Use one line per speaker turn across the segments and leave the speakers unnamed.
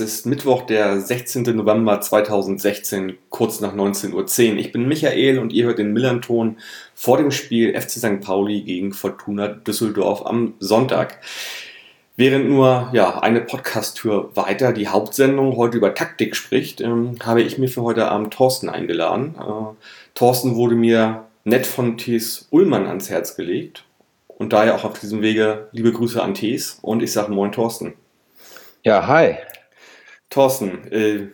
es ist Mittwoch, der 16. November 2016, kurz nach 19.10 Uhr. Ich bin Michael und ihr hört den Millanton vor dem Spiel FC St. Pauli gegen Fortuna Düsseldorf am Sonntag. Während nur ja, eine Podcast-Tür weiter die Hauptsendung heute über Taktik spricht, ähm, habe ich mir für heute Abend Thorsten eingeladen. Äh, Thorsten wurde mir nett von Thies Ullmann ans Herz gelegt. Und daher auch auf diesem Wege liebe Grüße an Thies und ich sage Moin Thorsten.
Ja, hi.
Thorsten, äh,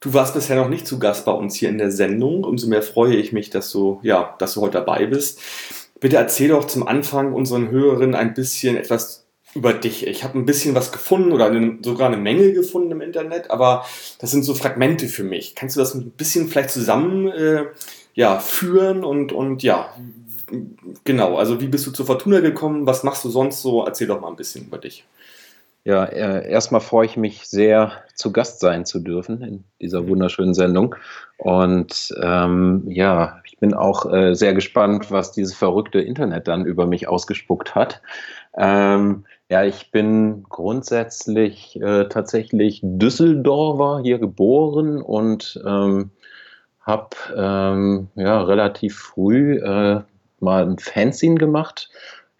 du warst bisher noch nicht zu Gast bei uns hier in der Sendung. Umso mehr freue ich mich, dass du, ja, dass du heute dabei bist. Bitte erzähl doch zum Anfang unseren Hörerinnen ein bisschen etwas über dich. Ich habe ein bisschen was gefunden oder sogar eine Menge gefunden im Internet, aber das sind so Fragmente für mich. Kannst du das ein bisschen vielleicht zusammen äh, ja, führen und, und ja, genau, also wie bist du zur Fortuna gekommen? Was machst du sonst so? Erzähl doch mal ein bisschen über dich.
Ja, äh, erstmal freue ich mich sehr, zu Gast sein zu dürfen in dieser wunderschönen Sendung. Und ähm, ja, ich bin auch äh, sehr gespannt, was dieses verrückte Internet dann über mich ausgespuckt hat. Ähm, ja, ich bin grundsätzlich äh, tatsächlich Düsseldorfer, hier geboren und ähm, habe ähm, ja, relativ früh äh, mal ein Fanzine gemacht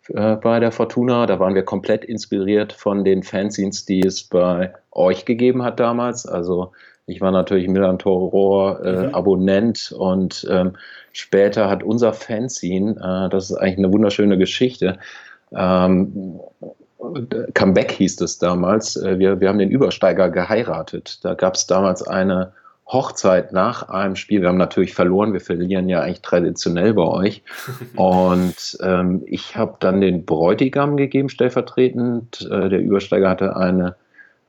äh, bei der Fortuna. Da waren wir komplett inspiriert von den Fanzines, die es bei euch gegeben hat damals. Also ich war natürlich Milan Toror äh, mhm. Abonnent und ähm, später hat unser Fanzine, äh, das ist eigentlich eine wunderschöne Geschichte, ähm, Comeback hieß es damals. Äh, wir, wir haben den Übersteiger geheiratet. Da gab es damals eine Hochzeit nach einem Spiel. Wir haben natürlich verloren. Wir verlieren ja eigentlich traditionell bei euch. Und ähm, ich habe dann den Bräutigam gegeben, stellvertretend. Äh, der Übersteiger hatte eine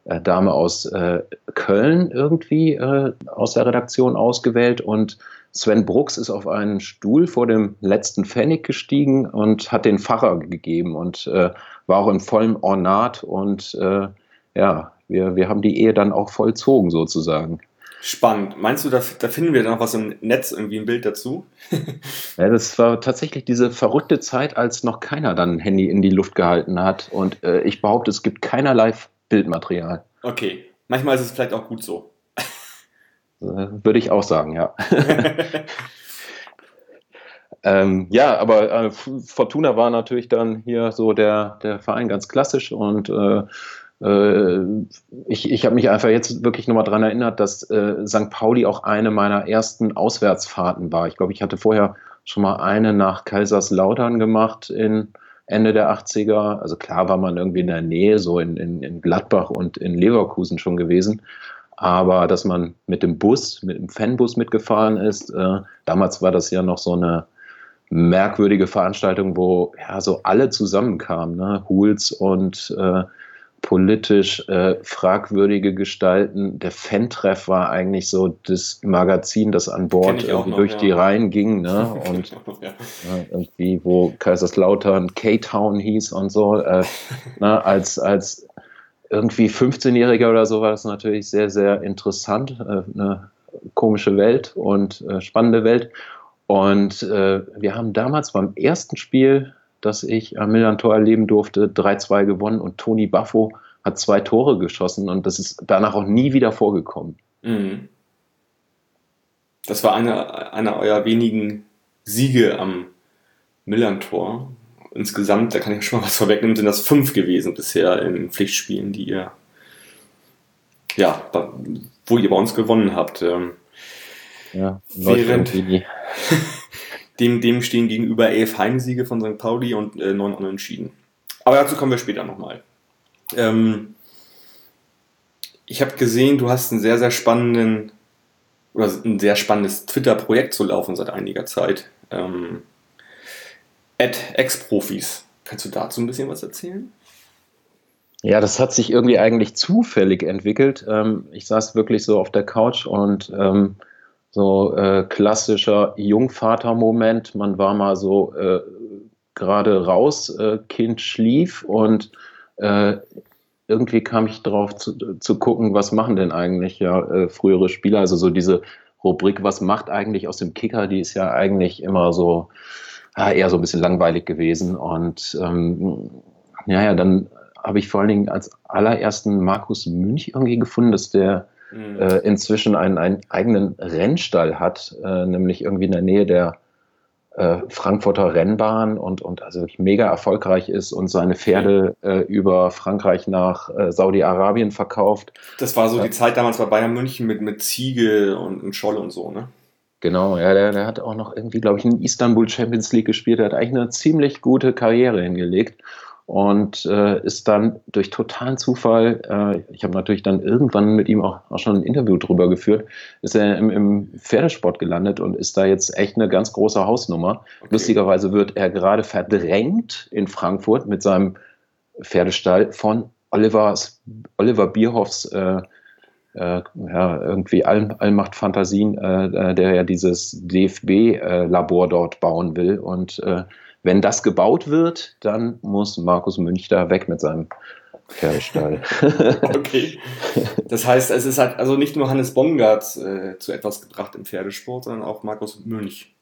äh, Dame aus äh, Köln irgendwie äh, aus der Redaktion ausgewählt und Sven Brooks ist auf einen Stuhl vor dem letzten Pfennig gestiegen und hat den Pfarrer gegeben und äh, war auch in vollem Ornat und äh, ja, wir, wir haben die Ehe dann auch vollzogen sozusagen.
Spannend. Meinst du, da, da finden wir noch was im Netz, irgendwie ein Bild dazu?
ja, das war tatsächlich diese verrückte Zeit, als noch keiner dann ein Handy in die Luft gehalten hat. Und äh, ich behaupte, es gibt keinerlei Bildmaterial.
Okay. Manchmal ist es vielleicht auch gut so.
Äh, würde ich auch sagen, ja. ähm, ja, aber äh, Fortuna war natürlich dann hier so der, der Verein ganz klassisch und äh ich, ich habe mich einfach jetzt wirklich nochmal daran erinnert, dass äh, St. Pauli auch eine meiner ersten Auswärtsfahrten war. Ich glaube, ich hatte vorher schon mal eine nach Kaiserslautern gemacht in Ende der 80er. Also klar war man irgendwie in der Nähe, so in, in, in Gladbach und in Leverkusen schon gewesen. Aber dass man mit dem Bus, mit dem Fanbus mitgefahren ist, äh, damals war das ja noch so eine merkwürdige Veranstaltung, wo ja so alle zusammenkamen, ne? Hools und äh, politisch äh, fragwürdige Gestalten. Der Fan-Treff war eigentlich so das Magazin, das an Bord irgendwie noch, durch ja. die Reihen ging, ne? Und ja. äh, irgendwie, wo Kaiserslautern K-Town hieß und so, äh, ne? als, als irgendwie 15-Jähriger oder so war das natürlich sehr, sehr interessant. Äh, eine komische Welt und äh, spannende Welt. Und äh, wir haben damals beim ersten Spiel das ich am Millantor erleben durfte, 3-2 gewonnen und Toni Baffo hat zwei Tore geschossen und das ist danach auch nie wieder vorgekommen. Mhm.
Das war einer eine eurer wenigen Siege am Millantor. Insgesamt, da kann ich schon mal was vorwegnehmen, sind das fünf gewesen bisher in Pflichtspielen, die ihr, ja, wo ihr bei uns gewonnen habt. Ähm, ja, während, Dem, dem stehen gegenüber elf Heimsiege von St. Pauli und äh, neun Unentschieden. Aber dazu kommen wir später nochmal. Ähm, ich habe gesehen, du hast einen sehr, sehr spannenden oder ein sehr spannendes Twitter-Projekt zu laufen seit einiger Zeit. Ähm, Ex-Profis. Kannst du dazu ein bisschen was erzählen?
Ja, das hat sich irgendwie eigentlich zufällig entwickelt. Ähm, ich saß wirklich so auf der Couch und ähm, so äh, klassischer Jungvater-Moment. Man war mal so äh, gerade raus, äh, Kind schlief und äh, irgendwie kam ich drauf zu, zu gucken, was machen denn eigentlich ja äh, frühere Spieler, also so diese Rubrik, was macht eigentlich aus dem Kicker, die ist ja eigentlich immer so ja, eher so ein bisschen langweilig gewesen. Und ähm, ja, ja, dann habe ich vor allen Dingen als allerersten Markus Münch irgendwie gefunden, dass der mhm. äh, inzwischen einen, einen eigenen Rennstall hat, äh, nämlich irgendwie in der Nähe der äh, Frankfurter Rennbahn und, und also wirklich mega erfolgreich ist und seine Pferde äh, über Frankreich nach äh, Saudi-Arabien verkauft.
Das war so die Zeit damals bei Bayern München mit, mit Ziege und, und Scholle und so, ne?
Genau, ja, der, der hat auch noch irgendwie, glaube ich, in Istanbul Champions League gespielt. Der hat eigentlich eine ziemlich gute Karriere hingelegt und äh, ist dann durch totalen Zufall, äh, ich habe natürlich dann irgendwann mit ihm auch, auch, schon ein Interview drüber geführt, ist er im, im, Pferdesport gelandet und ist da jetzt echt eine ganz große Hausnummer. Okay. Lustigerweise wird er gerade verdrängt in Frankfurt mit seinem Pferdestall von Olivers, Oliver Bierhoffs äh, äh, ja, irgendwie All, Allmacht-Fantasien, äh, äh der ja dieses DFB-Labor dort bauen will und äh, wenn das gebaut wird, dann muss Markus Münch da weg mit seinem Pferdestall.
okay. Das heißt, es ist halt also nicht nur Hannes Bongard äh, zu etwas gebracht im Pferdesport, sondern auch Markus Münch.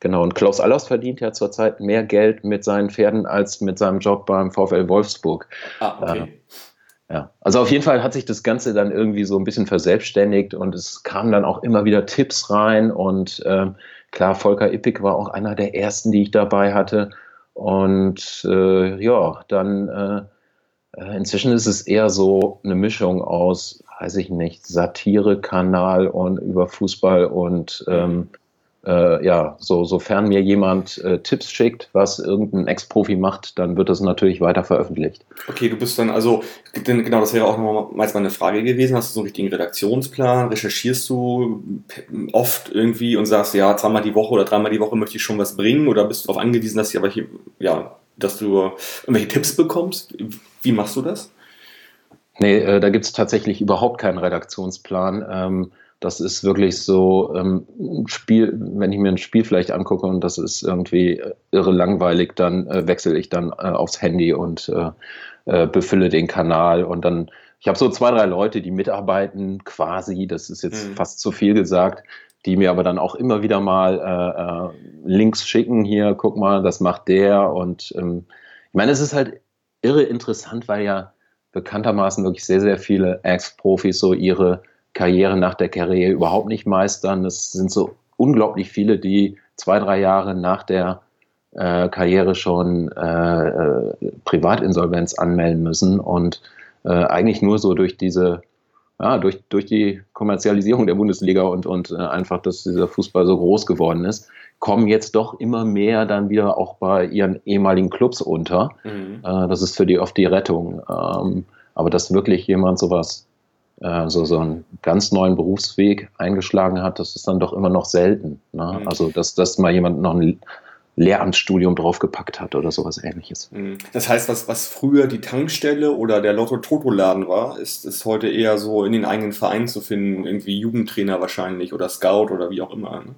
Genau, und Klaus Allers verdient ja zurzeit mehr Geld mit seinen Pferden als mit seinem Job beim VfL Wolfsburg. Ah, okay. Äh, ja, also auf jeden Fall hat sich das Ganze dann irgendwie so ein bisschen verselbstständigt und es kamen dann auch immer wieder Tipps rein und ähm, Klar, Volker Ippig war auch einer der ersten, die ich dabei hatte. Und äh, ja, dann äh, äh inzwischen ist es eher so eine Mischung aus, weiß ich nicht, Satire-Kanal und über Fußball und ähm, äh, ja, so, sofern mir jemand äh, Tipps schickt, was irgendein Ex-Profi macht, dann wird das natürlich weiter veröffentlicht.
Okay, du bist dann also, genau, das wäre auch nochmals meine Frage gewesen. Hast du so einen richtigen Redaktionsplan? Recherchierst du oft irgendwie und sagst, ja, zweimal die Woche oder dreimal die Woche möchte ich schon was bringen? Oder bist du darauf angewiesen, dass, aber hier, ja, dass du irgendwelche Tipps bekommst? Wie machst du das?
Nee, äh, da gibt es tatsächlich überhaupt keinen Redaktionsplan. Ähm, das ist wirklich so ähm, ein Spiel, wenn ich mir ein Spiel vielleicht angucke und das ist irgendwie irre langweilig, dann äh, wechsle ich dann äh, aufs Handy und äh, äh befülle den Kanal und dann, ich habe so zwei, drei Leute, die mitarbeiten quasi, das ist jetzt mhm. fast zu viel gesagt, die mir aber dann auch immer wieder mal äh, äh, Links schicken, hier, guck mal, das macht der und ähm, ich meine, es ist halt irre interessant, weil ja bekanntermaßen wirklich sehr, sehr viele Ex-Profis so ihre Karriere nach der Karriere überhaupt nicht meistern. Es sind so unglaublich viele, die zwei, drei Jahre nach der äh, Karriere schon äh, äh, Privatinsolvenz anmelden müssen und äh, eigentlich nur so durch diese, ja, durch, durch die Kommerzialisierung der Bundesliga und, und äh, einfach, dass dieser Fußball so groß geworden ist, kommen jetzt doch immer mehr dann wieder auch bei ihren ehemaligen Clubs unter. Mhm. Äh, das ist für die oft die Rettung. Ähm, aber dass wirklich jemand sowas äh, so, so einen ganz neuen Berufsweg eingeschlagen hat, das ist dann doch immer noch selten. Ne? Mhm. Also, dass, dass mal jemand noch ein Lehramtsstudium draufgepackt hat oder sowas ähnliches.
Mhm. Das heißt, was, was früher die Tankstelle oder der Lotto-Toto-Laden war, ist, ist heute eher so in den eigenen Vereinen zu finden, irgendwie Jugendtrainer wahrscheinlich oder Scout oder wie auch immer. Ne?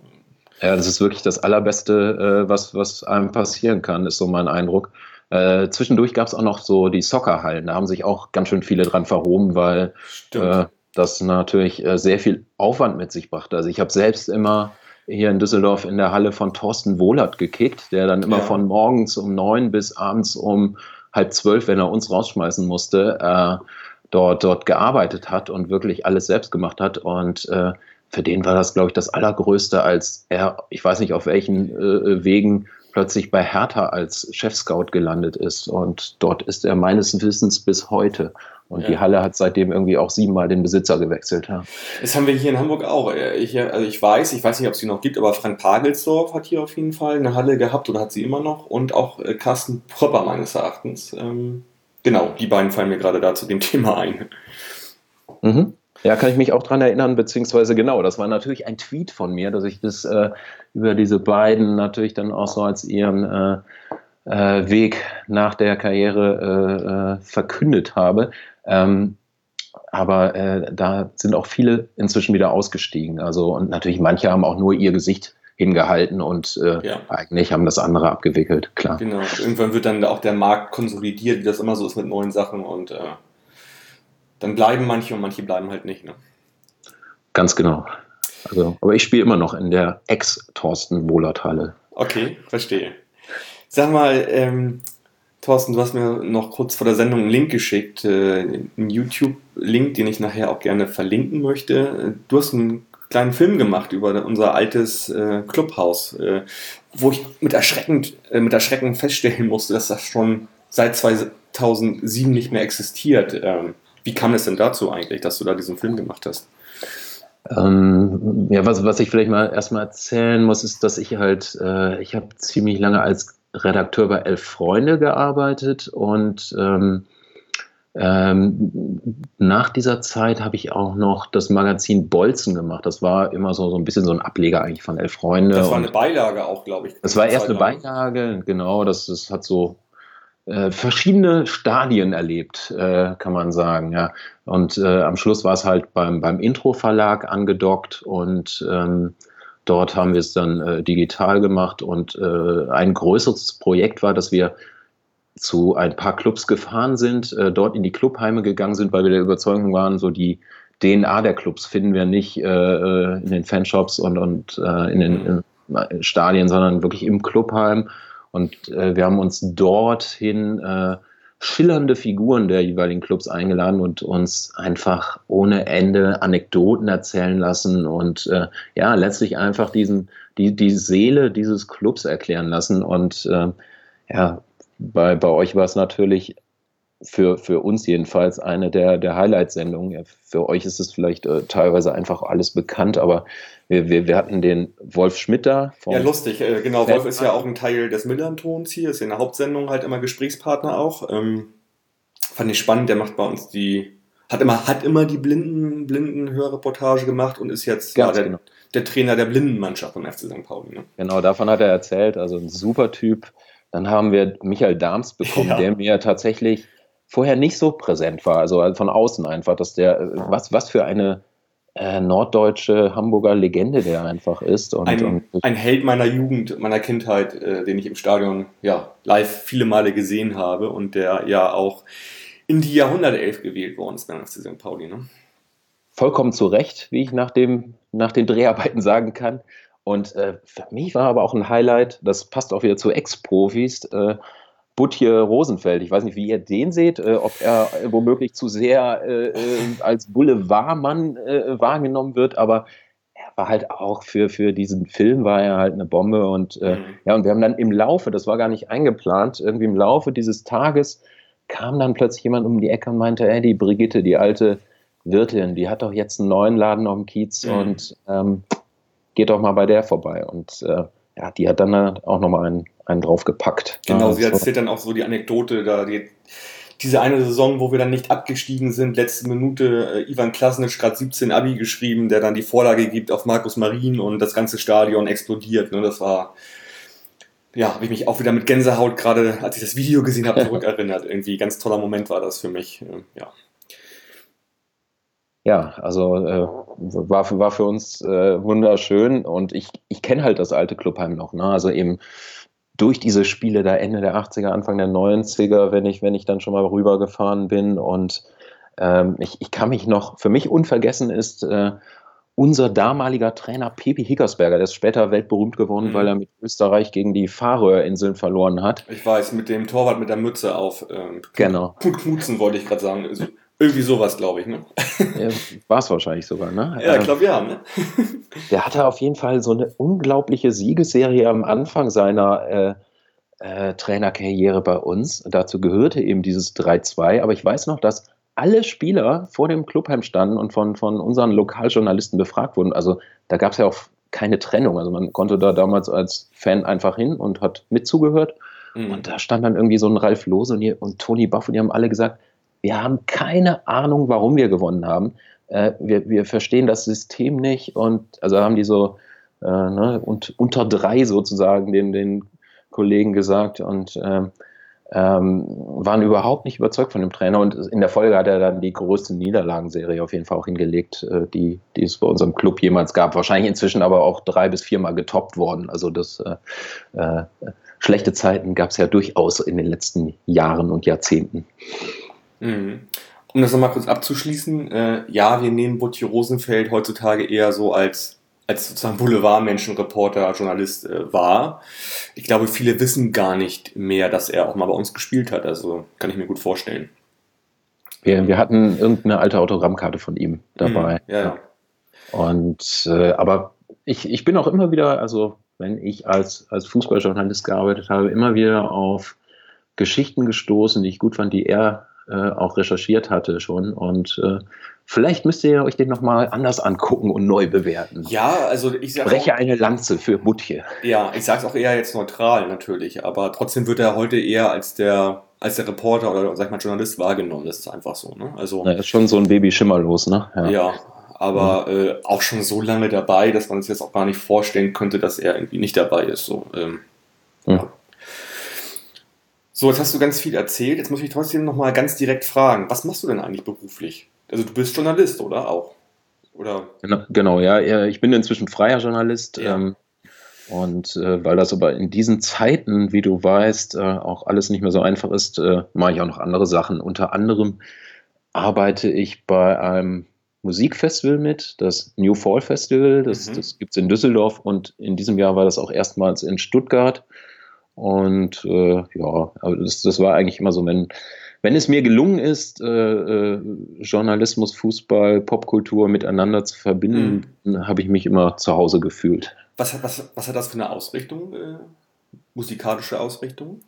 Ja, das ist wirklich das Allerbeste, äh, was, was einem passieren kann, ist so mein Eindruck. Äh, zwischendurch gab es auch noch so die Soccerhallen. Da haben sich auch ganz schön viele dran verhoben, weil äh, das natürlich äh, sehr viel Aufwand mit sich brachte. Also ich habe selbst immer hier in Düsseldorf in der Halle von Thorsten Wohlert gekickt, der dann immer ja. von morgens um neun bis abends um halb zwölf, wenn er uns rausschmeißen musste, äh, dort, dort gearbeitet hat und wirklich alles selbst gemacht hat. Und äh, für den war das, glaube ich, das Allergrößte, als er, ich weiß nicht auf welchen äh, Wegen, plötzlich bei Hertha als Chefscout gelandet ist. Und dort ist er meines Wissens bis heute. Und ja. die Halle hat seitdem irgendwie auch siebenmal den Besitzer gewechselt. Ja.
Das haben wir hier in Hamburg auch. Ich, also ich weiß, ich weiß nicht, ob es sie noch gibt, aber Frank Pagelsdorf hat hier auf jeden Fall eine Halle gehabt oder hat sie immer noch. Und auch äh, Carsten Propper meines Erachtens. Ähm, genau, die beiden fallen mir gerade da zu dem Thema ein.
Mhm. Ja, kann ich mich auch dran erinnern, beziehungsweise genau, das war natürlich ein Tweet von mir, dass ich das äh, über diese beiden natürlich dann auch so als ihren äh, äh, Weg nach der Karriere äh, äh, verkündet habe. Ähm, aber äh, da sind auch viele inzwischen wieder ausgestiegen. Also und natürlich manche haben auch nur ihr Gesicht hingehalten und äh, ja. eigentlich haben das andere abgewickelt, klar.
Genau. Irgendwann wird dann auch der Markt konsolidiert, wie das immer so ist mit neuen Sachen und äh, dann bleiben manche und manche bleiben halt nicht. Ne?
Ganz genau. Also, aber ich spiele immer noch in der Ex-Thorsten Wohlert-Halle.
Okay, verstehe. Sag mal, ähm, Thorsten, du hast mir noch kurz vor der Sendung einen Link geschickt, äh, einen YouTube-Link, den ich nachher auch gerne verlinken möchte. Du hast einen kleinen Film gemacht über unser altes äh, Clubhaus, äh, wo ich mit, erschreckend, äh, mit Erschrecken feststellen musste, dass das schon seit 2007 nicht mehr existiert. Ähm, wie kam es denn dazu eigentlich, dass du da diesen Film gemacht hast?
Ähm, ja, was, was ich vielleicht mal erstmal erzählen muss, ist, dass ich halt, äh, ich habe ziemlich lange als Redakteur bei Elf Freunde gearbeitet und ähm, ähm, nach dieser Zeit habe ich auch noch das Magazin Bolzen gemacht. Das war immer so, so ein bisschen so ein Ableger eigentlich von Elf Freunde.
Das war eine Beilage auch, glaube ich.
Das war erst eine Beilage, genau. Das, das hat so äh, verschiedene Stadien erlebt, äh, kann man sagen. Ja. Und äh, am Schluss war es halt beim, beim Intro-Verlag angedockt und ähm, dort haben wir es dann äh, digital gemacht. Und äh, ein größeres Projekt war, dass wir zu ein paar Clubs gefahren sind, äh, dort in die Clubheime gegangen sind, weil wir der Überzeugung waren, so die DNA der Clubs finden wir nicht in den Fanshops und, und in den Stadien, sondern wirklich im Clubheim und äh, wir haben uns dorthin äh, schillernde Figuren der jeweiligen Clubs eingeladen und uns einfach ohne Ende Anekdoten erzählen lassen und äh, ja, letztlich einfach diesen, die, die Seele dieses Clubs erklären lassen. Und äh, ja, bei, bei euch war es natürlich für, für uns jedenfalls eine der, der Highlight-Sendungen. Für euch ist es vielleicht äh, teilweise einfach alles bekannt, aber wir, wir, wir hatten den Wolf Schmidt da.
Ja, lustig. Äh, genau, Wolf ist ja auch ein Teil des Millern-Tons hier, ist ja in der Hauptsendung halt immer Gesprächspartner auch. Ähm, fand ich spannend, der macht bei uns die, hat immer, hat immer die blinden, blinden Hörreportage gemacht und ist jetzt ja, der, genau. der, Trainer der Blindenmannschaft beim FC St. Pauli. Ne?
Genau, davon hat er erzählt, also ein super Typ. Dann haben wir Michael Dahms bekommen, ja. der mir tatsächlich vorher nicht so präsent war, also von außen einfach, dass der, was, was für eine äh, norddeutsche Hamburger Legende der einfach ist.
Und, ein, und ein Held meiner Jugend, meiner Kindheit, äh, den ich im Stadion ja, live viele Male gesehen habe und der ja auch in die Jahrhundertelf gewählt worden ist beim FC St. Pauli. Ne?
Vollkommen zu Recht, wie ich nach, dem, nach den Dreharbeiten sagen kann. Und äh, für mich war aber auch ein Highlight, das passt auch wieder zu Ex-Profis, äh, Butje Rosenfeld. Ich weiß nicht, wie ihr den seht, äh, ob er äh, womöglich zu sehr äh, äh, als Boulevardmann äh, wahrgenommen wird, aber er war halt auch für, für diesen Film war er halt eine Bombe und äh, mhm. ja, und wir haben dann im Laufe, das war gar nicht eingeplant, irgendwie im Laufe dieses Tages kam dann plötzlich jemand um die Ecke und meinte, ey, die Brigitte, die alte Wirtin, die hat doch jetzt einen neuen Laden auf dem Kiez mhm. und ähm, geht doch mal bei der vorbei und ja, die hat dann auch nochmal einen, einen draufgepackt.
Genau, ja, sie erzählt dann auch so die Anekdote, da die, diese eine Saison, wo wir dann nicht abgestiegen sind, letzte Minute, äh, Ivan Klasnic gerade 17 Abi geschrieben, der dann die Vorlage gibt auf Markus Marin und das ganze Stadion explodiert. Ne? Das war, ja, habe ich mich auch wieder mit Gänsehaut gerade, als ich das Video gesehen habe, zurückerinnert. Irgendwie ganz toller Moment war das für mich. Ja
ja, also äh, war, war für uns äh, wunderschön und ich, ich kenne halt das alte Clubheim noch. Ne? Also eben durch diese Spiele da Ende der 80er, Anfang der 90er, wenn ich, wenn ich dann schon mal rübergefahren bin und ähm, ich, ich kann mich noch, für mich unvergessen ist äh, unser damaliger Trainer Pepi Hickersberger, der ist später weltberühmt geworden, mhm. weil er mit Österreich gegen die Färöerinseln verloren hat.
Ich weiß, mit dem Torwart mit der Mütze auf. Ähm,
genau.
Knutzen wollte ich gerade sagen. Irgendwie sowas, glaube ich, ne?
Ja, War es wahrscheinlich sogar, ne?
Ja, ich glaube, ja, ne?
Der hatte auf jeden Fall so eine unglaubliche Siegesserie am Anfang seiner äh, äh, Trainerkarriere bei uns. Dazu gehörte eben dieses 3-2. Aber ich weiß noch, dass alle Spieler vor dem Clubheim standen und von, von unseren Lokaljournalisten befragt wurden. Also da gab es ja auch keine Trennung. Also man konnte da damals als Fan einfach hin und hat mitzugehört. Mhm. Und da stand dann irgendwie so ein Ralf Lose und, und Toni Buff und die haben alle gesagt, wir haben keine Ahnung, warum wir gewonnen haben. Äh, wir, wir verstehen das System nicht und also haben die so äh, ne, und, unter drei sozusagen den, den Kollegen gesagt und ähm, ähm, waren überhaupt nicht überzeugt von dem Trainer und in der Folge hat er dann die größte Niederlagenserie auf jeden Fall auch hingelegt, äh, die, die es bei unserem Club jemals gab. Wahrscheinlich inzwischen aber auch drei bis viermal getoppt worden. Also das äh, äh, schlechte Zeiten gab es ja durchaus in den letzten Jahren und Jahrzehnten.
Mhm. Um das nochmal kurz abzuschließen, äh, ja, wir nehmen Butchi Rosenfeld heutzutage eher so als, als sozusagen Boulevardmenschen, Reporter, Journalist äh, wahr. Ich glaube, viele wissen gar nicht mehr, dass er auch mal bei uns gespielt hat. Also kann ich mir gut vorstellen.
Wir, wir hatten irgendeine alte Autogrammkarte von ihm dabei.
Mhm, ja, ja.
Und äh, aber ich, ich bin auch immer wieder, also wenn ich als, als Fußballjournalist gearbeitet habe, immer wieder auf Geschichten gestoßen, die ich gut fand, die er äh, auch recherchiert hatte schon. Und äh, vielleicht müsst ihr euch den nochmal anders angucken und neu bewerten.
Ja, also ich
sage. Breche eine Lanze für Mutje.
Ja, ich sage es auch eher jetzt neutral natürlich, aber trotzdem wird er heute eher als der als der Reporter oder sag ich mal Journalist wahrgenommen. Das ist einfach so. Ne?
Also ja, ist schon so ein Baby schimmerlos, ne?
Ja, ja aber mhm. äh, auch schon so lange dabei, dass man es jetzt auch gar nicht vorstellen könnte, dass er irgendwie nicht dabei ist. So, ähm, mhm. ja. So jetzt hast du ganz viel erzählt. Jetzt muss ich trotzdem noch mal ganz direkt fragen: Was machst du denn eigentlich beruflich? Also du bist Journalist, oder auch? Oder?
Genau, genau ja. Ich bin inzwischen freier Journalist. Ja. Ähm, und äh, weil das aber in diesen Zeiten, wie du weißt, äh, auch alles nicht mehr so einfach ist, äh, mache ich auch noch andere Sachen. Unter anderem arbeite ich bei einem Musikfestival mit, das New Fall Festival. Das, mhm. das gibt es in Düsseldorf und in diesem Jahr war das auch erstmals in Stuttgart. Und äh, ja, aber das, das war eigentlich immer so, wenn, wenn es mir gelungen ist, äh, äh, Journalismus, Fußball, Popkultur miteinander zu verbinden, mhm. habe ich mich immer zu Hause gefühlt.
Was, was, was hat das für eine Ausrichtung, äh, musikalische Ausrichtung?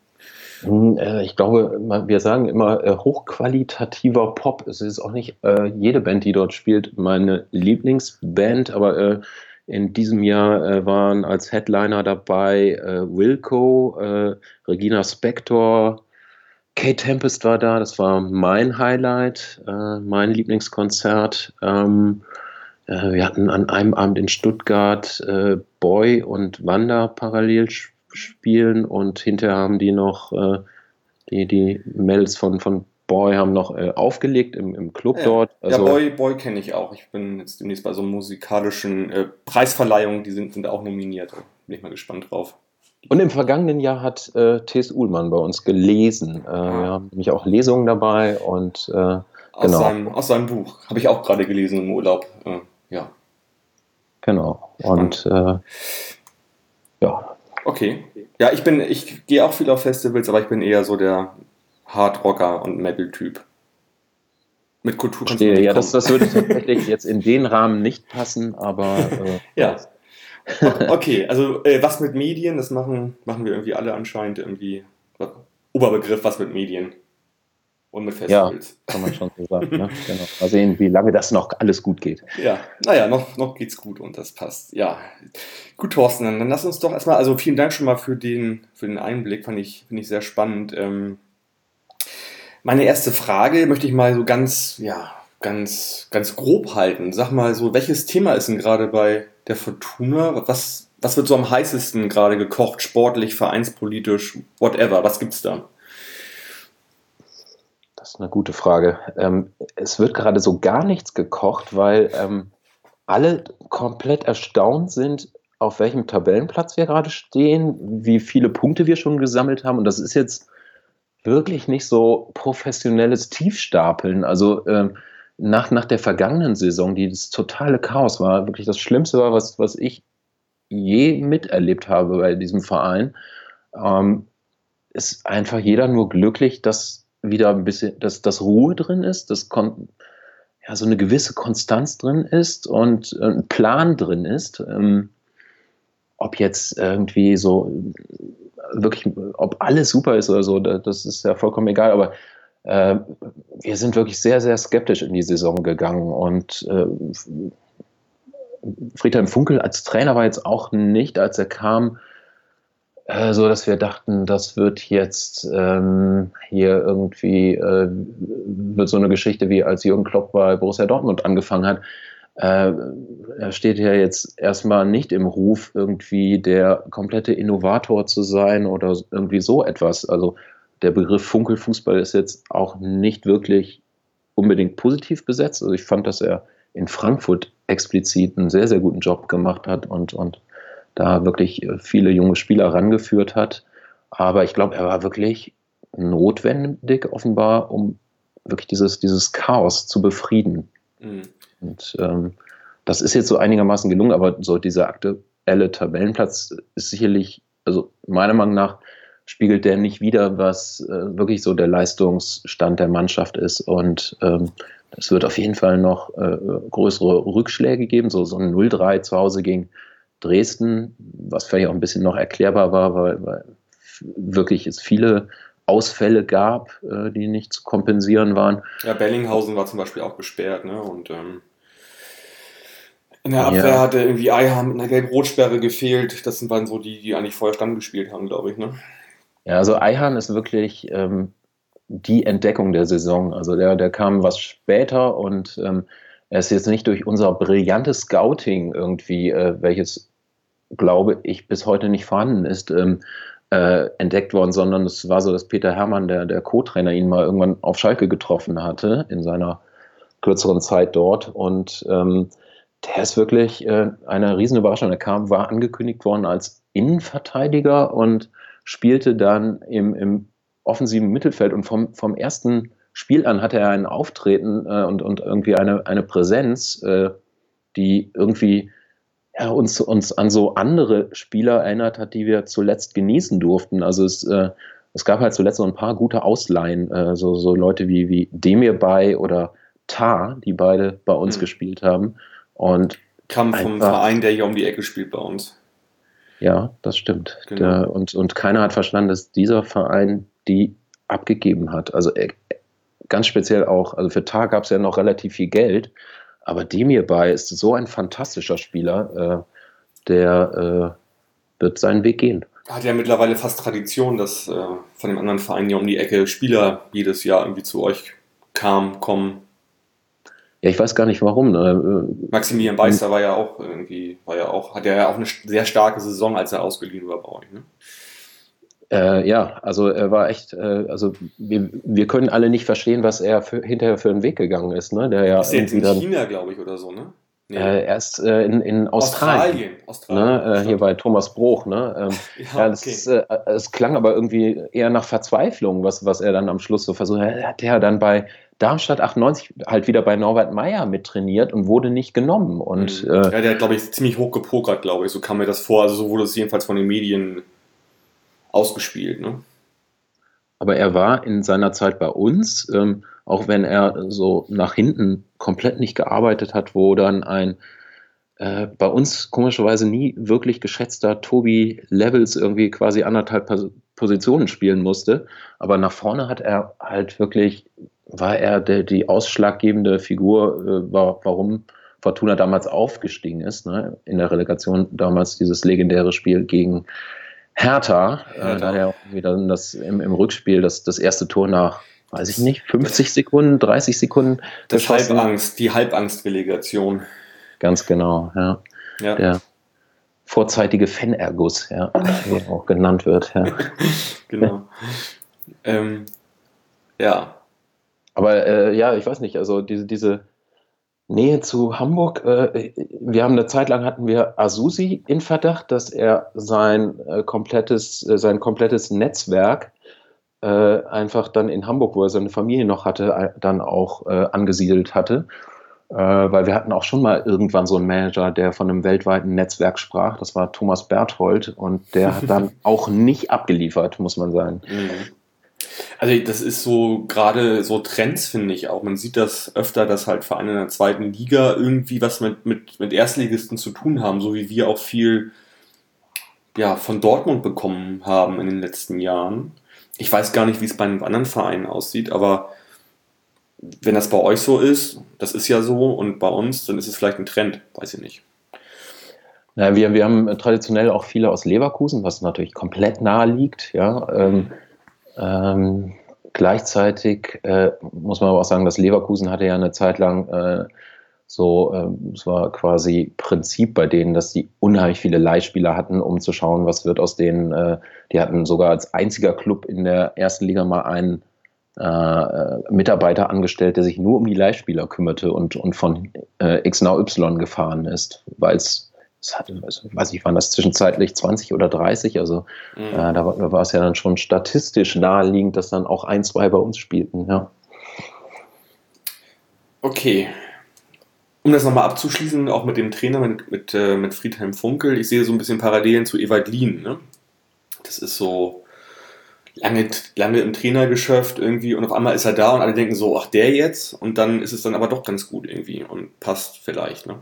Hm, äh, ich glaube, wir sagen immer äh, hochqualitativer Pop. Es ist auch nicht äh, jede Band, die dort spielt, meine Lieblingsband, aber in diesem Jahr waren als Headliner dabei Wilco, Regina Spector, Kate Tempest war da, das war mein Highlight, mein Lieblingskonzert. Ähm, wir hatten an einem Abend in Stuttgart Boy und Wanda parallel spielen und hinterher haben die noch äh, die, die Mädels von, von Boy haben noch äh, aufgelegt im, im Club
ja.
dort.
Also, ja, Boy, Boy kenne ich auch. Ich bin jetzt demnächst bei so musikalischen äh, Preisverleihungen, die sind, sind auch nominiert. Bin ich mal gespannt drauf.
Und im vergangenen Jahr hat äh, T.S. Uhlmann bei uns gelesen. Äh, ah. Wir haben nämlich auch Lesungen dabei und äh, aus,
genau. seinem, aus seinem Buch. Habe ich auch gerade gelesen im Urlaub. Äh, ja.
Genau. Und äh, ja,
Okay. Ja, ich bin, ich gehe auch viel auf Festivals, aber ich bin eher so der Hardrocker und Metal-Typ.
Mit Kultur. Verstehe, ja, das, das würde tatsächlich jetzt in den Rahmen nicht passen, aber.
Äh, ja. Okay, also äh, was mit Medien, das machen, machen wir irgendwie alle anscheinend irgendwie. Oberbegriff, was mit Medien. Und mit
Festivals. Ja, kann man schon so sagen. Ne? Genau. Mal sehen, wie lange das noch alles gut geht.
Ja, naja, noch, noch geht's gut und das passt. Ja, gut, Thorsten, dann, lass uns doch erstmal, also vielen Dank schon mal für den, für den Einblick, fand ich, finde ich sehr spannend. Ähm, meine erste Frage möchte ich mal so ganz, ja, ganz, ganz grob halten. Sag mal so, welches Thema ist denn gerade bei der Fortuna? Was, was wird so am heißesten gerade gekocht, sportlich, vereinspolitisch, whatever? Was gibt's da?
Das ist eine gute Frage. Ähm, es wird gerade so gar nichts gekocht, weil ähm, alle komplett erstaunt sind, auf welchem Tabellenplatz wir gerade stehen, wie viele Punkte wir schon gesammelt haben. Und das ist jetzt wirklich nicht so professionelles Tiefstapeln. Also ähm, nach, nach der vergangenen Saison, die das totale Chaos war, wirklich das Schlimmste war, was, was ich je miterlebt habe bei diesem Verein, ähm, ist einfach jeder nur glücklich, dass wieder ein bisschen, dass, dass Ruhe drin ist, dass ja, so eine gewisse Konstanz drin ist und ein Plan drin ist. Ähm, ob jetzt irgendwie so wirklich, ob alles super ist oder so, das ist ja vollkommen egal, aber äh, wir sind wirklich sehr, sehr skeptisch in die Saison gegangen und äh, Friedhelm Funkel als Trainer war jetzt auch nicht, als er kam, äh, so dass wir dachten, das wird jetzt ähm, hier irgendwie äh, wird so eine Geschichte wie als Jürgen Klopp bei Borussia Dortmund angefangen hat. Äh, er steht ja jetzt erstmal nicht im Ruf, irgendwie der komplette Innovator zu sein oder irgendwie so etwas. Also der Begriff Funkelfußball ist jetzt auch nicht wirklich unbedingt positiv besetzt. Also ich fand, dass er in Frankfurt explizit einen sehr, sehr guten Job gemacht hat und, und da wirklich äh, viele junge Spieler rangeführt hat. Aber ich glaube, er war wirklich notwendig offenbar, um wirklich dieses, dieses Chaos zu befrieden. Mhm. Und ähm, das ist jetzt so einigermaßen gelungen, aber so dieser aktuelle Tabellenplatz ist sicherlich, also meiner Meinung nach, spiegelt der nicht wieder, was äh, wirklich so der Leistungsstand der Mannschaft ist. Und ähm, es wird auf jeden Fall noch äh, größere Rückschläge geben, so, so ein 0-3 zu Hause gegen Dresden, was vielleicht auch ein bisschen noch erklärbar war, weil, weil wirklich es viele Ausfälle gab, äh, die nicht zu kompensieren waren.
Ja, Bellinghausen war zum Beispiel auch gesperrt, ne? Und ähm, in der Abwehr ja. hatte irgendwie Eiham mit einer gelb-rot-Sperre gefehlt. Das sind dann so die, die eigentlich vorher Stamm gespielt haben, glaube ich, ne?
Ja, also Eihan ist wirklich ähm, die Entdeckung der Saison. Also der, der kam was später und ähm, er ist jetzt nicht durch unser brillantes Scouting irgendwie, äh, welches glaube ich bis heute nicht vorhanden ist, ähm, äh, entdeckt worden, sondern es war so, dass Peter Hermann, der, der Co-Trainer, ihn mal irgendwann auf Schalke getroffen hatte in seiner kürzeren Zeit dort und ähm, der ist wirklich äh, eine riesen Überraschung. Er kam, war angekündigt worden als Innenverteidiger und spielte dann im, im offensiven Mittelfeld und vom, vom ersten Spiel an hatte er ein Auftreten äh, und, und irgendwie eine, eine Präsenz, äh, die irgendwie ja, uns, uns an so andere Spieler erinnert hat, die wir zuletzt genießen durften. Also es, äh, es gab halt zuletzt so ein paar gute Ausleihen, äh, so, so Leute wie, wie Demir bei oder Tar, die beide bei uns mhm. gespielt haben. Und
Kam vom Verein, der hier um die Ecke spielt bei uns.
Ja, das stimmt. Genau. Der, und, und keiner hat verstanden, dass dieser Verein die abgegeben hat. Also äh, ganz speziell auch, also für Tar gab es ja noch relativ viel Geld, aber Demir bei ist so ein fantastischer Spieler, äh, der äh, wird seinen Weg gehen.
Hat ja mittlerweile fast Tradition, dass äh, von dem anderen Verein hier um die Ecke Spieler jedes Jahr irgendwie zu euch kamen, kommen.
Ja, ich weiß gar nicht warum. Ne?
Maximilian Beister war ja auch irgendwie, war ja auch, hat ja auch eine sehr starke Saison, als er ausgeliehen war bei euch. Ne?
Äh, ja, also er war echt, äh, also wir, wir können alle nicht verstehen, was er für, hinterher für einen Weg gegangen ist. Ne? Der ja
ist jetzt in dann, China, glaube ich, oder so, ne?
Nee. Äh, er ist äh, in, in Australien. Australien, Australien ne? Hier bei Thomas Bruch. Ne? Ähm, ja, ja, das okay. äh, es klang aber irgendwie eher nach Verzweiflung, was, was er dann am Schluss so versucht hat. Hat er dann bei Darmstadt 98 halt wieder bei Norbert Meyer mittrainiert und wurde nicht genommen. Und,
mhm. äh, ja, der hat, glaube ich, ziemlich hoch gepokert, glaube ich. So kam mir das vor. Also so wurde es jedenfalls von den Medien ausgespielt. Ne?
Aber er war in seiner Zeit bei uns, ähm, auch wenn er so nach hinten komplett nicht gearbeitet hat, wo dann ein äh, bei uns komischerweise nie wirklich geschätzter Tobi Levels irgendwie quasi anderthalb Positionen spielen musste. Aber nach vorne hat er halt wirklich war er der, die ausschlaggebende Figur, äh, war, warum Fortuna damals aufgestiegen ist. Ne? In der Relegation damals dieses legendäre Spiel gegen Hertha. Äh, da hat er auch wieder das, im, im Rückspiel das, das erste Tor nach, weiß ich nicht, 50 Sekunden, 30 Sekunden.
Das Halbangst, die Halbangst-Relegation.
Ganz genau, ja. ja. Der vorzeitige Fan-Erguss, ja, wie er auch genannt wird. Ja.
genau. ähm, ja,
aber äh, ja, ich weiß nicht, also diese, diese Nähe zu Hamburg, äh, wir haben eine Zeit lang hatten wir Asusi in Verdacht, dass er sein äh, komplettes, äh, sein komplettes Netzwerk äh, einfach dann in Hamburg, wo er seine Familie noch hatte, äh, dann auch angesiedelt hatte. weil wir hatten auch schon mal irgendwann so einen Manager, der von einem weltweiten Netzwerk sprach. Das war Thomas Berthold und der hat dann auch nicht abgeliefert, muss man sagen. Mhm.
Also das ist so gerade so Trends, finde ich auch. Man sieht das öfter, dass halt Vereine in der zweiten Liga irgendwie was mit, mit, mit Erstligisten zu tun haben, so wie wir auch viel ja, von Dortmund bekommen haben in den letzten Jahren. Ich weiß gar nicht, wie es bei einem anderen Verein aussieht, aber wenn das bei euch so ist, das ist ja so, und bei uns, dann ist es vielleicht ein Trend, weiß ich nicht.
Ja, wir, wir haben traditionell auch viele aus Leverkusen, was natürlich komplett nahe liegt. Ja. Ähm, ähm, gleichzeitig äh, muss man aber auch sagen, dass Leverkusen hatte ja eine Zeit lang äh, so, äh, es war quasi Prinzip bei denen, dass die unheimlich viele Leihspieler hatten, um zu schauen, was wird aus denen. Äh, die hatten sogar als einziger Club in der ersten Liga mal einen äh, Mitarbeiter angestellt, der sich nur um die Leihspieler kümmerte und, und von äh, X nach Y gefahren ist, weil es das hatte, weiß ich, waren das zwischenzeitlich 20 oder 30, also mhm. äh, da, war, da war es ja dann schon statistisch naheliegend, dass dann auch ein, zwei bei uns spielten, ja.
Okay. Um das nochmal abzuschließen, auch mit dem Trainer, mit, mit, äh, mit Friedhelm Funkel, ich sehe so ein bisschen Parallelen zu Ewald Lien. Ne? Das ist so lange, lange im Trainergeschäft irgendwie und auf einmal ist er da und alle denken so, ach der jetzt? Und dann ist es dann aber doch ganz gut irgendwie und passt vielleicht. Ne?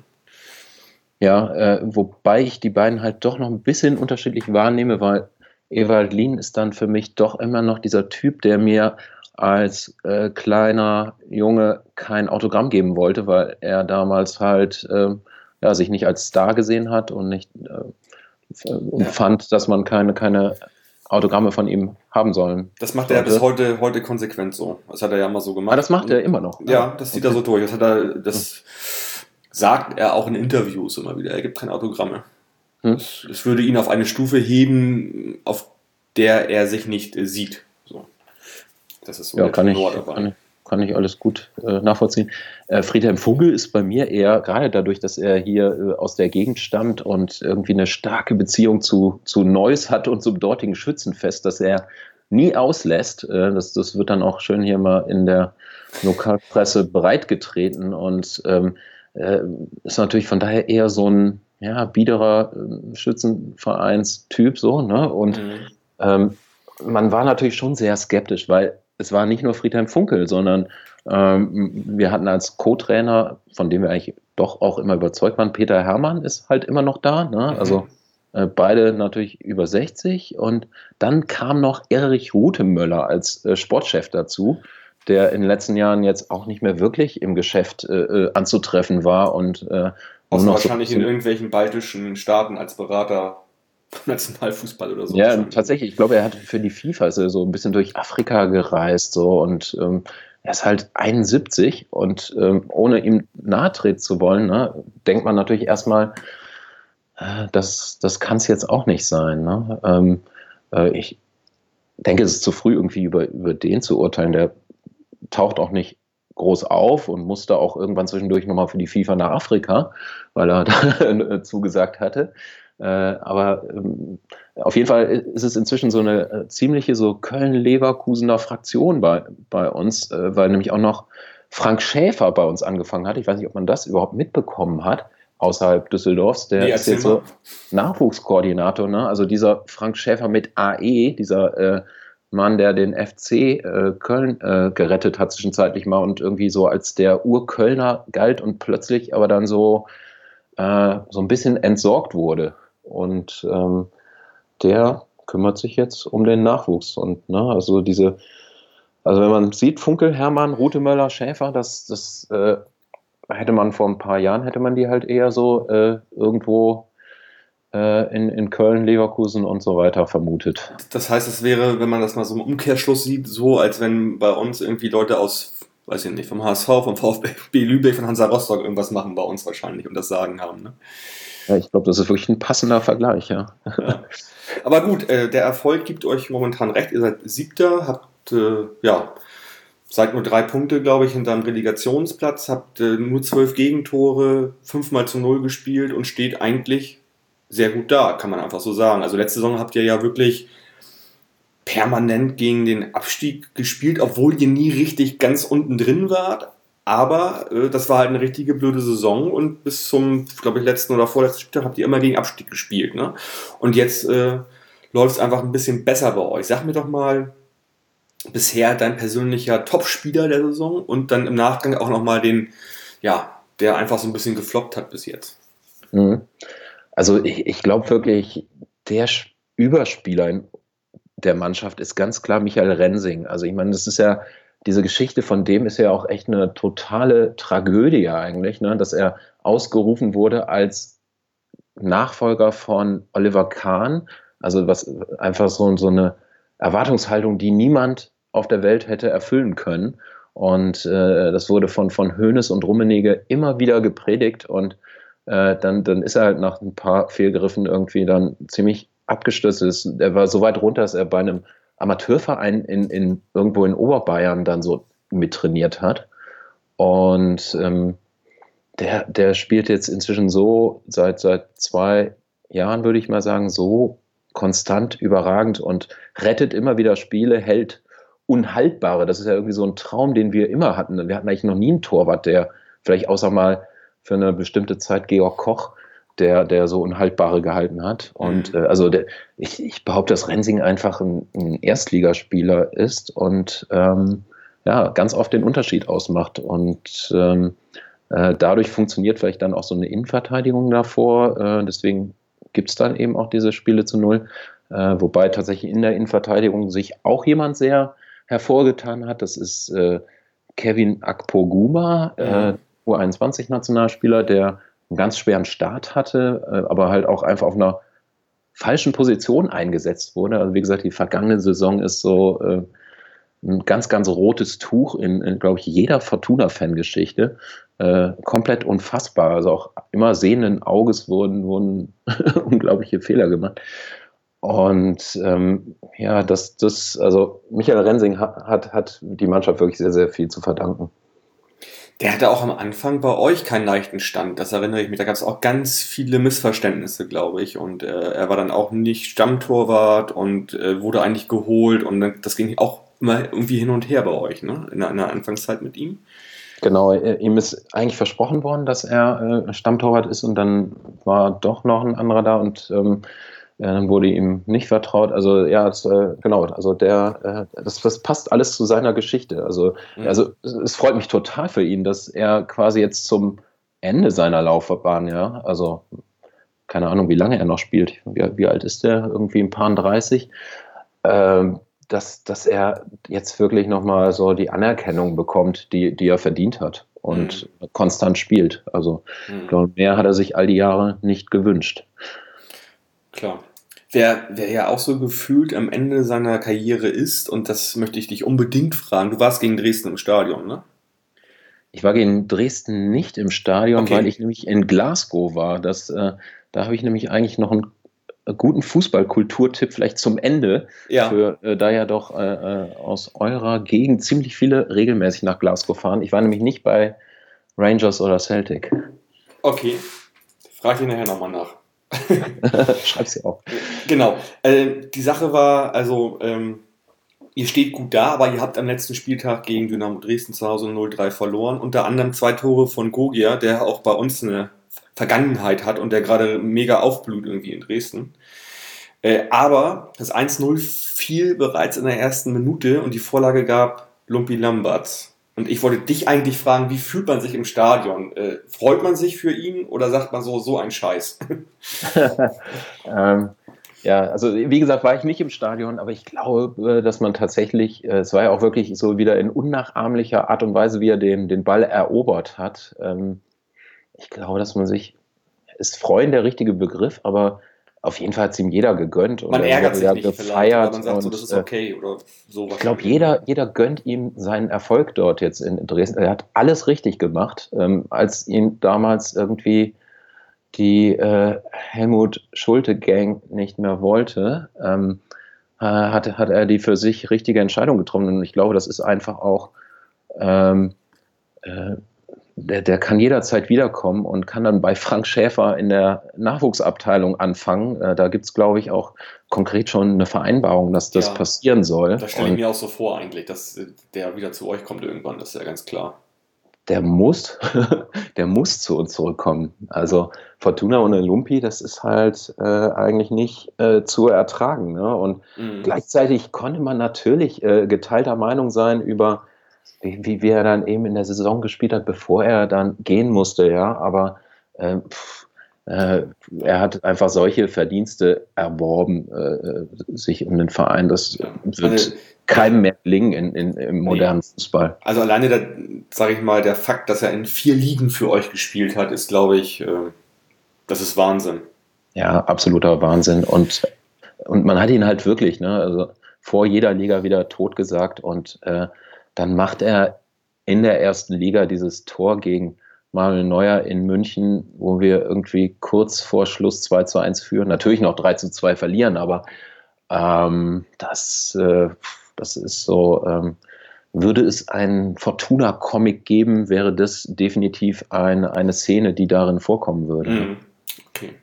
Ja, äh, wobei ich die beiden halt doch noch ein bisschen unterschiedlich wahrnehme, weil Ewald Lien ist dann für mich doch immer noch dieser Typ, der mir als äh, kleiner Junge kein Autogramm geben wollte, weil er damals halt äh, ja, sich nicht als Star gesehen hat und nicht äh, und fand, dass man keine, keine Autogramme von ihm haben sollen.
Das macht er bis heute, heute konsequent so. Das hat er ja immer so gemacht. Ah,
das macht er immer noch.
Ja, das zieht okay. er so durch. Das, hat er, das sagt er auch in Interviews immer wieder. Er gibt keine Autogramme. Hm. Würde ihn auf eine Stufe heben, auf der er sich nicht äh, sieht. So.
Das ist so ja, kann ich, kann, kann, ich alles gut äh, nachvollziehen. Äh, Friedhelm Vogel ist bei mir eher, gerade dadurch, dass er hier äh, aus der Gegend stammt und irgendwie eine starke Beziehung zu, zu Neuss hat und zum dortigen Schützenfest, dass er nie auslässt. Äh, das, das wird dann auch schön hier mal in der Lokalpresse breitgetreten und ähm, äh, ist natürlich von daher eher so ein ja, biederer Schützenvereinstyp so, ne? Und mhm ähm, man war natürlich schon sehr skeptisch, weil es war nicht nur Friedhelm Funkel, sondern ähm, wir hatten als Co-Trainer, von dem wir eigentlich doch auch immer überzeugt waren, Peter Hermann ist halt immer noch da. Ne? Mhm. Also äh, beide natürlich über 60. Und dann kam noch Erich Rutemöller als äh, Sportchef dazu, der in den letzten Jahren jetzt auch nicht mehr wirklich im Geschäft äh, äh anzutreffen war und
äh, auch noch wahrscheinlich so in irgendwelchen baltischen Staaten als Berater Nationalfußball oder so.
Ja, tatsächlich. Ich glaube, er hat für die FIFA ist so ein bisschen durch Afrika gereist so und ähm, er ist halt 71 und ähm, ohne ihm nahe treten zu wollen, ne, denkt man natürlich erstmal, äh, das, das kann es jetzt auch nicht sein. Ne? Ähm, äh, ich denke, es ist zu früh irgendwie über, über den zu urteilen. Der taucht auch nicht groß auf und musste auch irgendwann zwischendurch nochmal für die FIFA nach Afrika, weil er da zugesagt hatte. Äh, aber ähm, auf jeden Fall ist es inzwischen so eine äh, ziemliche so Köln-Leverkusener Fraktion bei, bei uns, äh, weil nämlich auch noch Frank Schäfer bei uns angefangen hat. Ich weiß nicht, ob man das überhaupt mitbekommen hat außerhalb Düsseldorfs. Der nee, ist jetzt so Nachwuchskoordinator. Ne? Also dieser Frank Schäfer mit AE, dieser äh, Mann, der den FC äh, Köln äh, gerettet hat zwischenzeitlich mal und irgendwie so als der Urkölner galt und plötzlich aber dann so, äh, so ein bisschen entsorgt wurde. Und ähm, der kümmert sich jetzt um den Nachwuchs. Und ne, also diese, also wenn man sieht, Funkel, Hermann, Rutemöller, Schäfer, das, das äh, hätte man vor ein paar Jahren, hätte man die halt eher so äh, irgendwo in, in Köln, Leverkusen und so weiter vermutet.
Das heißt, es wäre, wenn man das mal so im Umkehrschluss sieht, so, als wenn bei uns irgendwie Leute aus, weiß ich nicht, vom HSV, vom VfB Lübeck, von Hansa Rostock irgendwas machen bei uns wahrscheinlich und das Sagen haben. Ne?
Ja, ich glaube, das ist wirklich ein passender Vergleich, ja. ja.
Aber gut, äh, der Erfolg gibt euch momentan recht. Ihr seid Siebter, habt, äh, ja, seid nur drei Punkte, glaube ich, hinterm Relegationsplatz, habt äh, nur zwölf Gegentore, fünfmal zu null gespielt und steht eigentlich sehr gut da, kann man einfach so sagen. Also letzte Saison habt ihr ja wirklich permanent gegen den Abstieg gespielt, obwohl ihr nie richtig ganz unten drin wart. Aber äh, das war halt eine richtige blöde Saison und bis zum, glaube ich, letzten oder vorletzten Spieltag habt ihr immer gegen Abstieg gespielt. Ne? Und jetzt äh, läuft es einfach ein bisschen besser bei euch. Sag mir doch mal bisher dein persönlicher Topspieler der Saison und dann im Nachgang auch nochmal den, ja, der einfach so ein bisschen gefloppt hat bis jetzt.
Mhm. Also ich, ich glaube wirklich, der Überspieler der Mannschaft ist ganz klar Michael Rensing. Also ich meine, das ist ja diese Geschichte von dem ist ja auch echt eine totale Tragödie eigentlich, ne? dass er ausgerufen wurde als Nachfolger von Oliver Kahn, also was einfach so, so eine Erwartungshaltung, die niemand auf der Welt hätte erfüllen können. Und äh, das wurde von, von Hoeneß und Rummenigge immer wieder gepredigt und äh, dann, dann ist er halt nach ein paar Fehlgriffen irgendwie dann ziemlich abgestürzt. Er war so weit runter, dass er bei einem Amateurverein in, in, irgendwo in Oberbayern dann so mittrainiert hat. Und ähm, der, der spielt jetzt inzwischen so seit, seit zwei Jahren, würde ich mal sagen, so konstant überragend und rettet immer wieder Spiele, hält Unhaltbare. Das ist ja irgendwie so ein Traum, den wir immer hatten. Wir hatten eigentlich noch nie einen Torwart, der vielleicht außer mal für eine bestimmte Zeit Georg Koch, der, der so Unhaltbare gehalten hat. Und mhm. äh, also der, ich, ich behaupte, dass Rensing einfach ein, ein Erstligaspieler ist und ähm, ja, ganz oft den Unterschied ausmacht. Und ähm, äh, dadurch funktioniert vielleicht dann auch so eine Innenverteidigung davor. Äh, deswegen gibt es dann eben auch diese Spiele zu Null. Äh, wobei tatsächlich in der Innenverteidigung sich auch jemand sehr hervorgetan hat. Das ist äh, Kevin Akpoguma, äh, U21-Nationalspieler, der einen ganz schweren Start hatte, äh, aber halt auch einfach auf einer falschen Position eingesetzt wurde. Also wie gesagt, die vergangene Saison ist so äh, ein ganz, ganz rotes Tuch in, in glaube ich, jeder Fortuna-Fangeschichte. Äh, komplett unfassbar. Also auch immer sehenden Auges wurden, wurden unglaubliche Fehler gemacht. Und ähm, ja, das, das, also Michael Rensing hat, hat, hat die Mannschaft wirklich sehr, sehr viel zu verdanken.
Der hatte auch am Anfang bei euch keinen leichten Stand. Das erinnere ich mich. Da gab es auch ganz viele Missverständnisse, glaube ich. Und äh, er war dann auch nicht Stammtorwart und äh, wurde eigentlich geholt. Und das ging auch immer irgendwie hin und her bei euch, ne? In in der Anfangszeit mit ihm.
Genau, ihm ist eigentlich versprochen worden, dass er äh, Stammtorwart ist und dann war doch noch ein anderer da und ähm, dann wurde ihm nicht vertraut. Also ja, das, äh, genau, also der, äh, das, das passt alles zu seiner Geschichte. Also, mhm. also es freut mich total für ihn, dass er quasi jetzt zum Ende seiner Laufbahn, ja, also keine Ahnung, wie lange er noch spielt. Wie, wie alt ist der? Irgendwie ein paar 30. Ähm, dass, dass er jetzt wirklich nochmal so die Anerkennung bekommt, die, die er verdient hat und mhm. konstant spielt. Also mhm. mehr hat er sich all die Jahre nicht gewünscht.
Klar. Wer, wer ja auch so gefühlt am Ende seiner Karriere ist, und das möchte ich dich unbedingt fragen, du warst gegen Dresden im Stadion, ne?
Ich war gegen Dresden nicht im Stadion, okay. weil ich nämlich in Glasgow war. Das, äh, da habe ich nämlich eigentlich noch einen guten Fußballkulturtipp vielleicht zum Ende, ja. für, äh, da ja doch äh, äh, aus eurer Gegend ziemlich viele regelmäßig nach Glasgow fahren. Ich war nämlich nicht bei Rangers oder Celtic.
Okay, frage ich nachher nochmal nach.
Schreib sie auch.
Genau. Äh, die Sache war, also, ähm, ihr steht gut da, aber ihr habt am letzten Spieltag gegen Dynamo Dresden zu Hause 0-3 verloren. Unter anderem zwei Tore von Gogia, der auch bei uns eine Vergangenheit hat und der gerade mega aufblüht irgendwie in Dresden. Äh, aber das 1-0 fiel bereits in der ersten Minute und die Vorlage gab Lumpi Lamberts. Und ich wollte dich eigentlich fragen, wie fühlt man sich im Stadion? Äh, freut man sich für ihn oder sagt man so, so ein Scheiß?
ähm, ja, also wie gesagt, war ich nicht im Stadion, aber ich glaube, dass man tatsächlich, äh, es war ja auch wirklich so wieder in unnachahmlicher Art und Weise, wie er den, den Ball erobert hat. Ähm, ich glaube, dass man sich, ist freuen der richtige Begriff, aber auf jeden Fall hat es ihm jeder gegönnt.
Und man ärgert sich nicht gefeiert man sagt und, so, das ist äh, okay oder
so. Ich glaube, jeder, jeder gönnt ihm seinen Erfolg dort jetzt in Dresden. Er hat alles richtig gemacht, ähm, als ihn damals irgendwie die äh, Helmut Schulte-Gang nicht mehr wollte, ähm, äh, hat, hat er die für sich richtige Entscheidung getroffen. Und ich glaube, das ist einfach auch ähm, äh, der, der kann jederzeit wiederkommen und kann dann bei Frank Schäfer in der Nachwuchsabteilung anfangen. Äh, da gibt es, glaube ich, auch konkret schon eine Vereinbarung, dass das ja, passieren soll.
Das stelle ich mir auch so vor eigentlich, dass der wieder zu euch kommt irgendwann, das ist ja ganz klar.
Der muss, der muss zu uns zurückkommen. Also Fortuna ohne Lumpi, das ist halt äh, eigentlich nicht äh, zu ertragen. Ne? Und mhm. gleichzeitig konnte man natürlich äh, geteilter Meinung sein über wie, wie, wie er dann eben in der Saison gespielt hat, bevor er dann gehen musste, ja, aber äh, pff, äh, er hat einfach solche Verdienste erworben, äh, sich um den Verein. Das wird keinem mehr gelingen in, in, im modernen. Fußball.
Also alleine, sage ich mal, der Fakt, dass er in vier Ligen für euch gespielt hat, ist, glaube ich, äh, das ist Wahnsinn.
Ja, absoluter Wahnsinn. Und, und man hat ihn halt wirklich, ne, also vor jeder Liga wieder totgesagt und äh, dann macht er in der ersten Liga dieses Tor gegen Manuel Neuer in München, wo wir irgendwie kurz vor Schluss 2 zu 1 führen, natürlich noch 3 zu 2 verlieren, aber ähm, das, äh, das ist so, ähm, würde es einen Fortuna-Comic geben, wäre das definitiv ein, eine Szene, die darin vorkommen würde. Mhm.
Okay.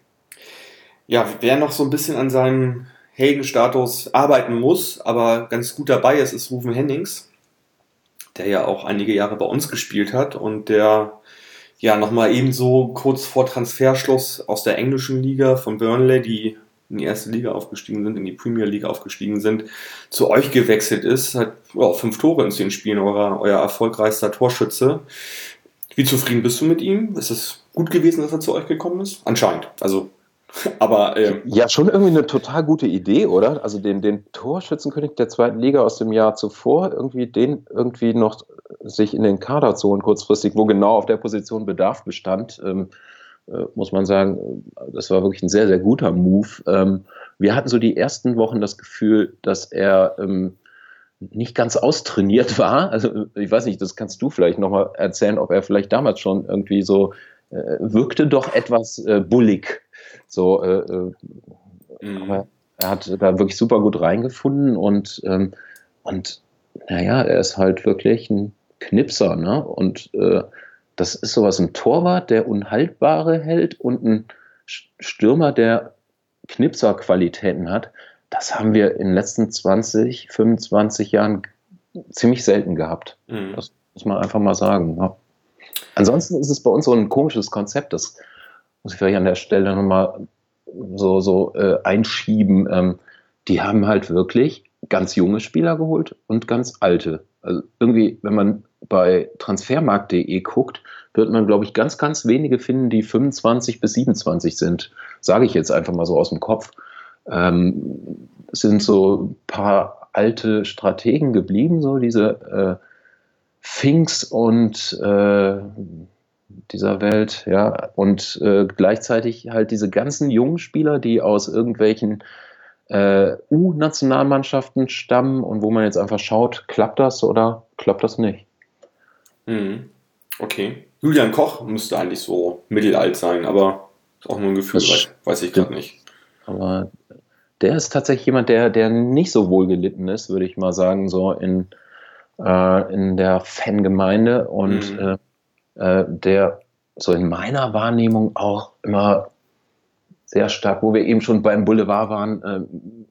Ja, wer noch so ein bisschen an seinem Heldenstatus arbeiten muss, aber ganz gut dabei ist, ist Rufen Hennings, der ja auch einige Jahre bei uns gespielt hat und der ja nochmal ebenso kurz vor Transferschluss aus der englischen Liga von Burnley, die in die erste Liga aufgestiegen sind, in die Premier League aufgestiegen sind, zu euch gewechselt ist, hat oh, fünf Tore in zehn Spielen, euer, euer erfolgreichster Torschütze. Wie zufrieden bist du mit ihm? Ist es gut gewesen, dass er zu euch gekommen ist? Anscheinend. Also, aber.
Ähm, ja, schon irgendwie eine total gute Idee, oder? Also den, den Torschützenkönig der zweiten Liga aus dem Jahr zuvor, irgendwie den irgendwie noch sich in den Kader zu holen, kurzfristig, wo genau auf der Position Bedarf bestand. Ähm, äh, muss man sagen, das war wirklich ein sehr, sehr guter Move. Ähm, wir hatten so die ersten Wochen das Gefühl, dass er ähm, nicht ganz austrainiert war. Also ich weiß nicht, das kannst du vielleicht nochmal erzählen, ob er vielleicht damals schon irgendwie so äh, wirkte doch etwas äh, bullig. So, äh, äh mhm. aber er hat da wirklich super gut reingefunden und, ähm, und naja, er ist halt wirklich ein Knipser, ne? Und äh, das ist sowas, ein Torwart, der Unhaltbare hält und ein Stürmer, der Knipser-Qualitäten hat. Das haben wir in den letzten 20, 25 Jahren ziemlich selten gehabt. Mhm. Das muss man einfach mal sagen. Ja. Ansonsten ist es bei uns so ein komisches Konzept, das muss ich vielleicht an der Stelle nochmal so, so äh, einschieben. Ähm, die haben halt wirklich ganz junge Spieler geholt und ganz alte. Also irgendwie, wenn man bei transfermarkt.de guckt, wird man, glaube ich, ganz, ganz wenige finden, die 25 bis 27 sind. Sage ich jetzt einfach mal so aus dem Kopf. Ähm, es sind so ein paar alte Strategen geblieben, so diese äh, Finks und äh, dieser Welt, ja, und äh, gleichzeitig halt diese ganzen jungen Spieler, die aus irgendwelchen äh, U-Nationalmannschaften stammen und wo man jetzt einfach schaut, klappt das oder klappt das nicht.
Mhm. Okay. Julian Koch müsste eigentlich so mittelalt sein, aber ist auch nur ein Gefühl, weiß, weiß ich gerade nicht.
Aber der ist tatsächlich jemand, der, der nicht so wohl gelitten ist, würde ich mal sagen, so in, äh, in der Fangemeinde und mhm. Äh, der so in meiner Wahrnehmung auch immer sehr stark, wo wir eben schon beim Boulevard waren, äh,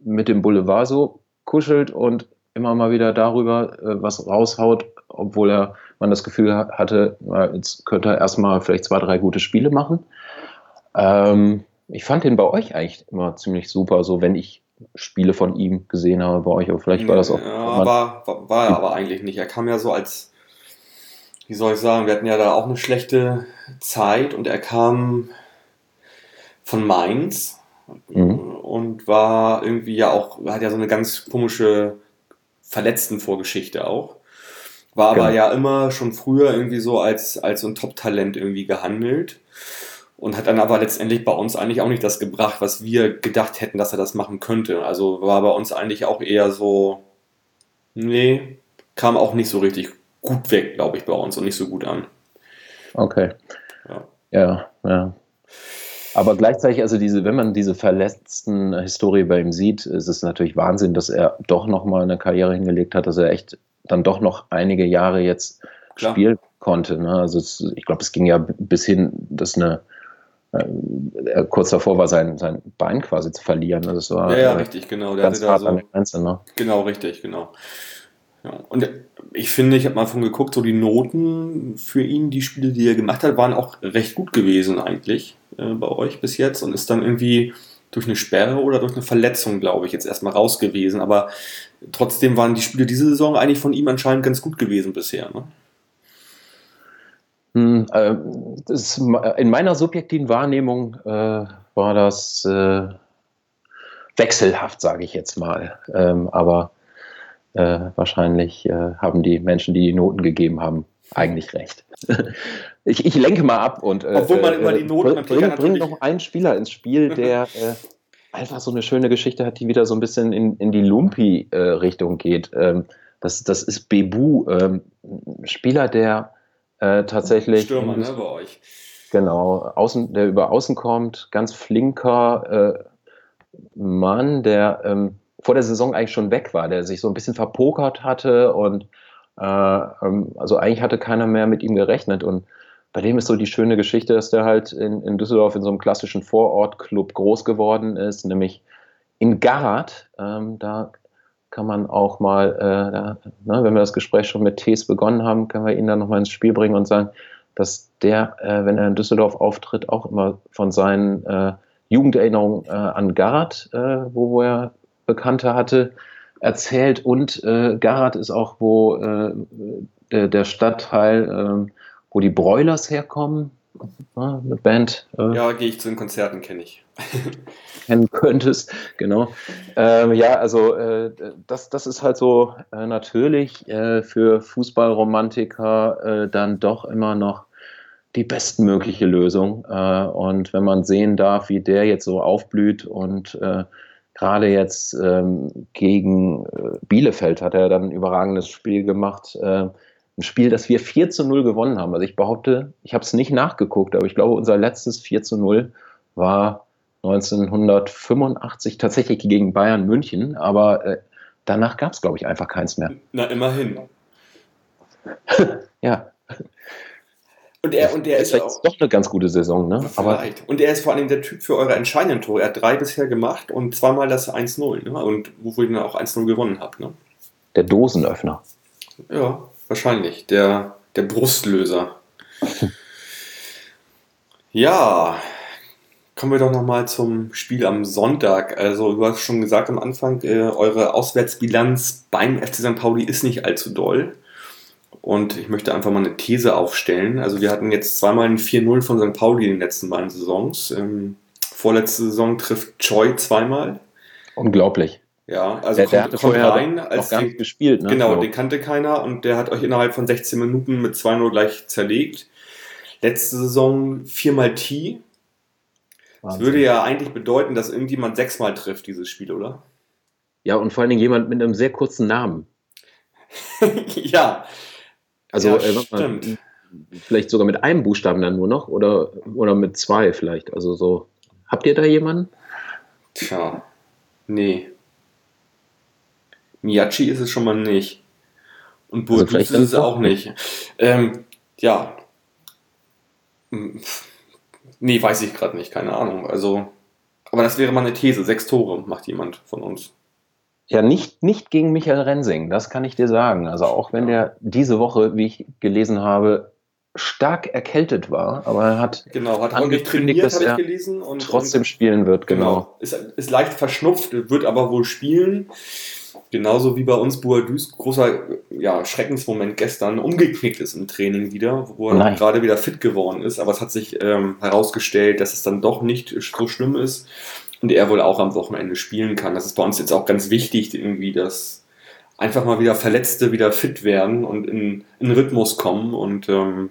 mit dem Boulevard so kuschelt und immer mal wieder darüber äh, was raushaut, obwohl er man das Gefühl hatte, jetzt könnte er erstmal vielleicht zwei, drei gute Spiele machen. Ähm, ich fand den bei euch eigentlich immer ziemlich super, so wenn ich Spiele von ihm gesehen habe bei euch, aber vielleicht war das auch.
Ja, war, war, war er aber eigentlich nicht. Er kam ja so als, wie soll ich sagen, wir hatten ja da auch eine schlechte Zeit und er kam von Mainz mhm. und war irgendwie ja auch, hat ja so eine ganz komische Verletztenvorgeschichte auch. War genau. aber ja immer schon früher irgendwie so als, als so ein Top-Talent irgendwie gehandelt und hat dann aber letztendlich bei uns eigentlich auch nicht das gebracht, was wir gedacht hätten, dass er das machen könnte. Also war bei uns eigentlich auch eher so, nee, kam auch nicht so richtig gut weg, glaube ich, bei uns und nicht so gut an.
Okay. Ja, ja. ja. Aber gleichzeitig, also diese, wenn man diese verletzten Historie bei ihm sieht, ist es natürlich Wahnsinn, dass er doch nochmal eine Karriere hingelegt hat, dass er echt dann doch noch einige Jahre jetzt Klar. spielen konnte. Ne? Also es, ich glaube, es ging ja bis hin, dass eine äh, kurz davor war, sein, sein Bein quasi zu verlieren. Also es war
ja, ja, richtig, genau. Der ganz hart so, an der Grenze, ne? Genau, richtig, genau. Ja. Und ich finde, ich habe mal von geguckt, so die Noten für ihn, die Spiele, die er gemacht hat, waren auch recht gut gewesen eigentlich äh, bei euch bis jetzt und ist dann irgendwie durch eine Sperre oder durch eine Verletzung, glaube ich, jetzt erstmal raus gewesen. Aber trotzdem waren die Spiele diese Saison eigentlich von ihm anscheinend ganz gut gewesen bisher. Ne?
Hm, äh, das, in meiner subjektiven Wahrnehmung äh, war das äh, wechselhaft, sage ich jetzt mal. Ähm, aber äh, wahrscheinlich äh, haben die Menschen, die die Noten gegeben haben, eigentlich recht. ich, ich lenke mal ab und
äh, obwohl man immer die Noten
bring, bring, bring noch einen Spieler ins Spiel, der einfach so eine schöne Geschichte hat, die wieder so ein bisschen in, in die Lumpi-Richtung geht. Ähm, das, das ist Bebu, ähm, Spieler, der äh, tatsächlich.
Stürmer, ne, bei euch.
Genau, außen, der über außen kommt, ganz flinker äh, Mann, der ähm, vor der Saison eigentlich schon weg war, der sich so ein bisschen verpokert hatte und äh, ähm, also eigentlich hatte keiner mehr mit ihm gerechnet. Und bei dem ist so die schöne Geschichte, dass der halt in, in Düsseldorf in so einem klassischen Vorortclub groß geworden ist, nämlich in Garat, ähm, da kann man auch mal, äh, da, ne, wenn wir das Gespräch schon mit Tees begonnen haben, können wir ihn dann nochmal ins Spiel bringen und sagen, dass der, äh, wenn er in Düsseldorf auftritt, auch immer von seinen äh, Jugenderinnerungen äh, an Garat, äh, wo, wo er Bekannte hatte, erzählt. Und äh, Garat ist auch, wo äh, der, der Stadtteil, äh, wo die Broilers herkommen,
eine Band. Äh, ja, gehe ich zu den Konzerten, kenne ich.
kennen könntest, genau. Ähm, ja, also äh, das, das ist halt so äh, natürlich für Fußballromantiker dann doch immer noch die bestmögliche Lösung. Und wenn man sehen darf, wie der jetzt so aufblüht und gerade jetzt ähm, gegen Bielefeld hat er dann ein überragendes Spiel gemacht ein Spiel, das wir 4 zu 0 gewonnen haben. Also ich behaupte, ich habe es nicht nachgeguckt, aber ich glaube, unser letztes 4 zu 0 war 1985 tatsächlich gegen Bayern München, aber äh, danach gab es, glaube ich, einfach keins mehr.
Na, immerhin.
ja.
Und er, und er ist,
auch, doch eine ganz gute Saison, ne?
Aber und er ist vor allem der Typ für eure entscheidenden Tore. Er hat drei bisher gemacht und zweimal das 1-0, ne? Und wo ihr dann auch 1-0 gewonnen habt, ne?
Der Dosenöffner.
Ja, Wahrscheinlich. Der, der Brustlöser. ja, kommen wir doch nochmal zum Spiel am Sonntag. Also, du hast schon gesagt am Anfang, äh, eure Auswärtsbilanz beim FC St. Pauli ist nicht allzu doll. Und ich möchte einfach mal eine These aufstellen. Also, wir hatten jetzt zweimal ein 4-0 von St. Pauli in den letzten beiden Saisons. Ähm, vorletzte Saison trifft Choi zweimal.
Unglaublich.
Ja, also
der, der kommt,
kommt
rein, als
gar
nicht gespielt.
Ne? Genau, den kannte keiner und der hat euch innerhalb von 16 Minuten mit 2-0 gleich zerlegt. Letzte Saison viermal T. Das würde ja eigentlich bedeuten, dass irgendjemand sechsmal trifft, dieses Spiel, oder?
Ja, und vor allen Dingen jemand mit einem sehr kurzen Namen.
ja.
Also, ja, äh, vielleicht sogar mit einem Buchstaben dann nur noch oder, oder mit zwei vielleicht. Also so. Habt ihr da jemanden?
Tja, nee. Miyachi ist es schon mal nicht. Und Burgos also ist es auch nicht. Ähm, ja. Hm, nee, weiß ich gerade nicht, keine Ahnung. Also, aber das wäre mal eine These. Sechs Tore macht jemand von uns.
Ja, nicht, nicht gegen Michael Rensing, das kann ich dir sagen. Also auch wenn der diese Woche, wie ich gelesen habe, stark erkältet war, aber er hat,
genau, hat
angekündigt, dass er
und,
trotzdem und, spielen wird. Genau. genau.
Ist, ist leicht verschnupft, wird aber wohl spielen. Genauso wie bei uns Boadus großer ja, Schreckensmoment gestern umgeknickt ist im Training wieder, wo er gerade wieder fit geworden ist. Aber es hat sich ähm, herausgestellt, dass es dann doch nicht so schlimm ist und er wohl auch am Wochenende spielen kann. Das ist bei uns jetzt auch ganz wichtig, irgendwie, dass einfach mal wieder Verletzte wieder fit werden und in, in Rhythmus kommen und ähm,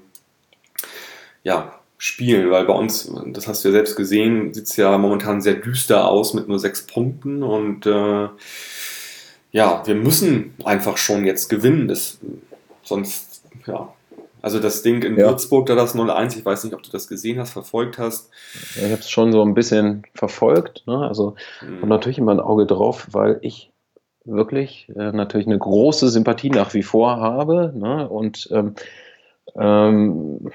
ja, spielen, weil bei uns, das hast du ja selbst gesehen, sieht es ja momentan sehr düster aus mit nur sechs Punkten und äh, ja, wir müssen einfach schon jetzt gewinnen. Das, sonst, ja. Also das Ding in ja. Würzburg, da das 0-1, ich weiß nicht, ob du das gesehen hast, verfolgt hast.
Ja, ich habe es schon so ein bisschen verfolgt. Ne? Also hm. und natürlich immer ein Auge drauf, weil ich wirklich äh, natürlich eine große Sympathie nach wie vor habe. Ne? Und, ähm, ähm,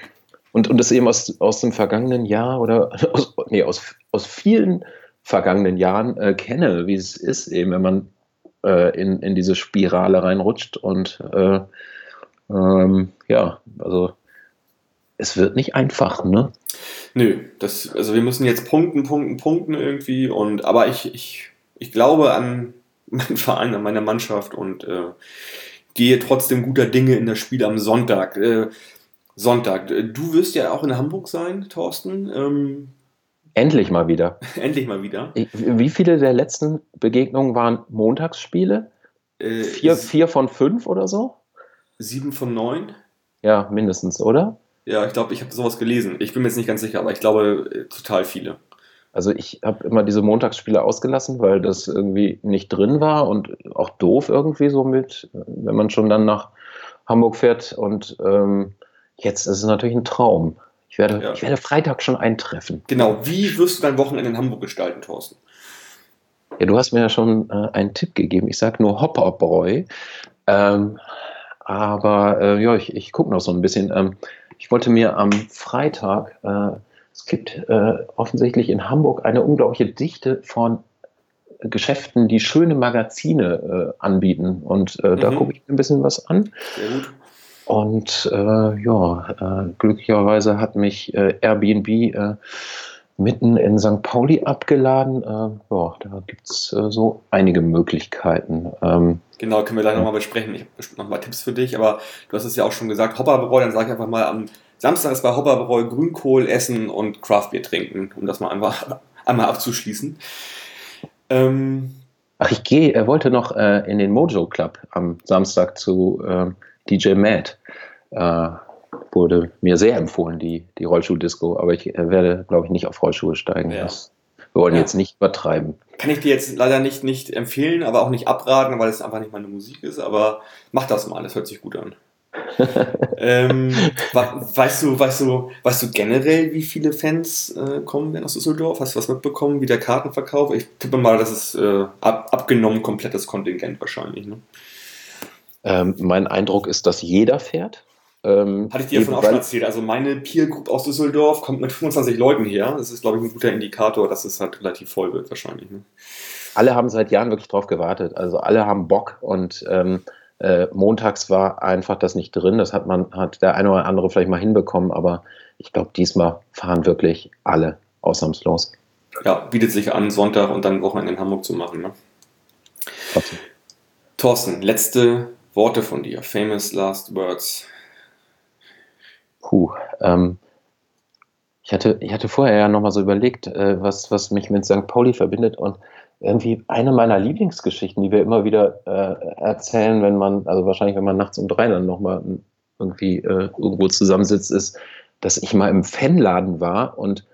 und, und das eben aus, aus dem vergangenen Jahr oder aus, nee, aus, aus vielen vergangenen Jahren äh, kenne, wie es ist, eben wenn man äh, in, in diese Spirale reinrutscht. Und äh, ähm, ja, also es wird nicht einfach, ne?
Nö, das, also wir müssen jetzt punkten, punkten, punkten irgendwie. Und aber ich, ich, ich glaube an meinen Verein, an meine Mannschaft und äh, gehe trotzdem guter Dinge in das Spiel am Sonntag. Äh, Sonntag. Du wirst ja auch in Hamburg sein, Thorsten. Ähm,
Endlich mal wieder.
Endlich mal wieder.
Wie viele der letzten Begegnungen waren Montagsspiele? Äh, vier, vier von fünf oder so?
Sieben von neun?
Ja, mindestens, oder?
Ja, ich glaube, ich habe sowas gelesen. Ich bin mir jetzt nicht ganz sicher, aber ich glaube äh, total viele.
Also ich habe immer diese Montagsspiele ausgelassen, weil das irgendwie nicht drin war und auch doof irgendwie so mit, wenn man schon dann nach Hamburg fährt. Und ähm, jetzt ist es natürlich ein Traum. Ich werde, ja. ich werde Freitag schon eintreffen.
Genau. Wie wirst du dein Wochenende in Hamburg gestalten, Thorsten?
Ja, du hast mir ja schon äh, einen Tipp gegeben. Ich sage nur Hopperbräu. Ähm, aber äh, ja, ich, ich gucke noch so ein bisschen. Ähm, ich wollte mir am Freitag, äh, es gibt äh, offensichtlich in Hamburg eine unglaubliche Dichte von Geschäften, die schöne Magazine äh, anbieten. Und äh, mhm. da gucke ich ein bisschen was an. Sehr gut. Und äh, ja, äh, glücklicherweise hat mich äh, Airbnb äh, mitten in St. Pauli abgeladen. Äh, ja, da gibt es äh, so einige Möglichkeiten.
Ähm, genau, können wir gleich nochmal besprechen. Ich habe nochmal Tipps für dich, aber du hast es ja auch schon gesagt, Hopperbräu, dann sage ich einfach mal, am Samstag ist bei Hopperbräu Grünkohl essen und Craftbier trinken, um das mal einfach einmal abzuschließen.
Ähm, Ach, ich gehe, er wollte noch äh, in den Mojo Club am Samstag zu ähm, DJ Matt. Wurde mir sehr empfohlen, die, die Rollschuh-Disco, aber ich äh, werde, glaube ich, nicht auf Rollschuhe steigen. Ja. Das, wir wollen ja. jetzt nicht übertreiben.
Kann ich dir jetzt leider nicht, nicht empfehlen, aber auch nicht abraten, weil es einfach nicht meine Musik ist, aber mach das mal, das hört sich gut an. ähm, weißt du, weißt du, weißt du generell, wie viele Fans äh, kommen denn aus Düsseldorf? Hast du was mitbekommen, wie der Kartenverkauf? Ich tippe mal, das ist äh, ab, abgenommen komplettes Kontingent wahrscheinlich. Ne?
Ähm, mein Eindruck ist, dass jeder fährt.
Ähm, Hatte ich dir davon auch schon erzählt. Also meine Peer Group aus Düsseldorf kommt mit 25 Leuten her. Das ist, glaube ich, ein guter Indikator, dass es halt relativ voll wird wahrscheinlich. Ne?
Alle haben seit Jahren wirklich drauf gewartet. Also alle haben Bock und ähm, äh, montags war einfach das nicht drin. Das hat man, hat der eine oder andere vielleicht mal hinbekommen, aber ich glaube, diesmal fahren wirklich alle ausnahmslos.
Ja, bietet sich an, Sonntag und dann Wochenende in Hamburg zu machen. Ne? Thorsten, letzte Worte von dir. Famous last words.
Puh, ähm, ich hatte, ich hatte vorher ja nochmal so überlegt, äh, was, was mich mit St. Pauli verbindet und irgendwie eine meiner Lieblingsgeschichten, die wir immer wieder äh, erzählen, wenn man, also wahrscheinlich, wenn man nachts um drei dann nochmal irgendwie äh, irgendwo zusammensitzt, ist, dass ich mal im Fanladen war und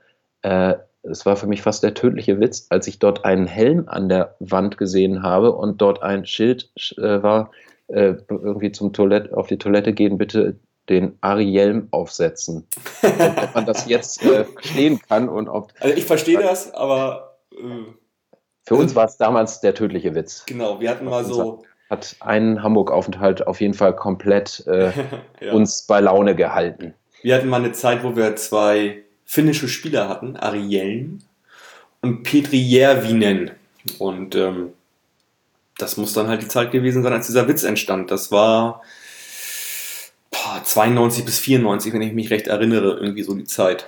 äh, es war für mich fast der tödliche Witz, als ich dort einen Helm an der Wand gesehen habe und dort ein Schild äh, war, äh, irgendwie zum Toilette, auf die Toilette gehen, bitte den Arielm aufsetzen. ob man das jetzt äh, verstehen kann und ob.
Also ich verstehe das, aber
äh, für uns war es damals der tödliche Witz.
Genau, wir hatten mal so.
Hat einen Hamburg-Aufenthalt auf jeden Fall komplett äh, ja. uns bei Laune gehalten.
Wir hatten mal eine Zeit, wo wir zwei finnische Spieler hatten, Arieln und Petri Järvinen. Und ähm, das muss dann halt die Zeit gewesen sein, als dieser Witz entstand. Das war boah, 92 bis 94, wenn ich mich recht erinnere, irgendwie so die Zeit.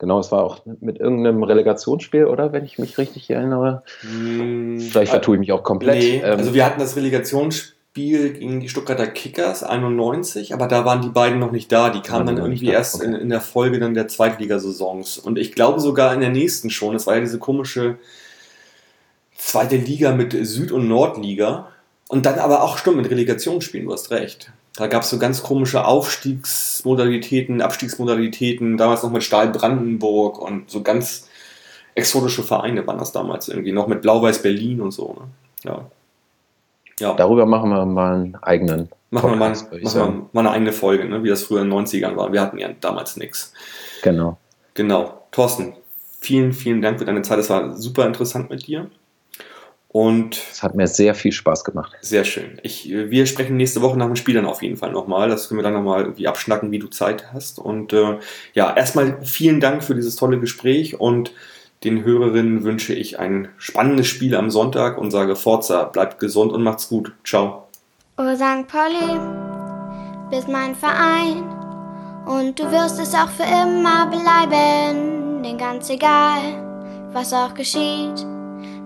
Genau, es war auch mit irgendeinem Relegationsspiel, oder? Wenn ich mich richtig erinnere. Hm, Vielleicht vertue ich mich auch komplett. Nee,
ähm, also wir hatten das Relegationsspiel gegen die Stuttgarter Kickers 91, aber da waren die beiden noch nicht da. Die kamen dann irgendwie erst okay. in, in, der Folge dann der Zweitligasaisons. Und ich glaube sogar in der nächsten schon. Es war ja diese komische zweite Liga mit Süd- und Nordliga. Und dann aber auch stimmt mit Relegationsspielen, du hast recht. Da gab es so ganz komische Aufstiegsmodalitäten, Abstiegsmodalitäten, damals noch mit Stahl Brandenburg und so ganz exotische Vereine waren das damals irgendwie, noch mit Blau-Weiß Berlin und so. Ne? Ja.
ja. Darüber machen wir mal einen eigenen.
Machen, Podcast, wir, mal, machen wir mal eine eigene Folge, ne? wie das früher in den 90ern war. Wir hatten ja damals nichts.
Genau.
Genau. Thorsten, vielen, vielen Dank für deine Zeit. Es war super interessant mit dir. Und
es hat mir sehr viel Spaß gemacht.
Sehr schön. Ich, wir sprechen nächste Woche nach dem Spiel dann auf jeden Fall nochmal. Das können wir dann nochmal irgendwie abschnacken, wie du Zeit hast. Und äh, ja, erstmal vielen Dank für dieses tolle Gespräch und den Hörerinnen wünsche ich ein spannendes Spiel am Sonntag und sage Forza, bleibt gesund und macht's gut. Ciao.
Oh St. Pauli, bist mein Verein und du wirst es auch für immer bleiben, denn ganz egal, was auch geschieht.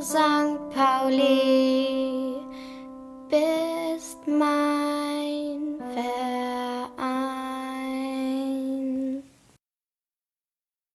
St. Pauli, bist mein Ver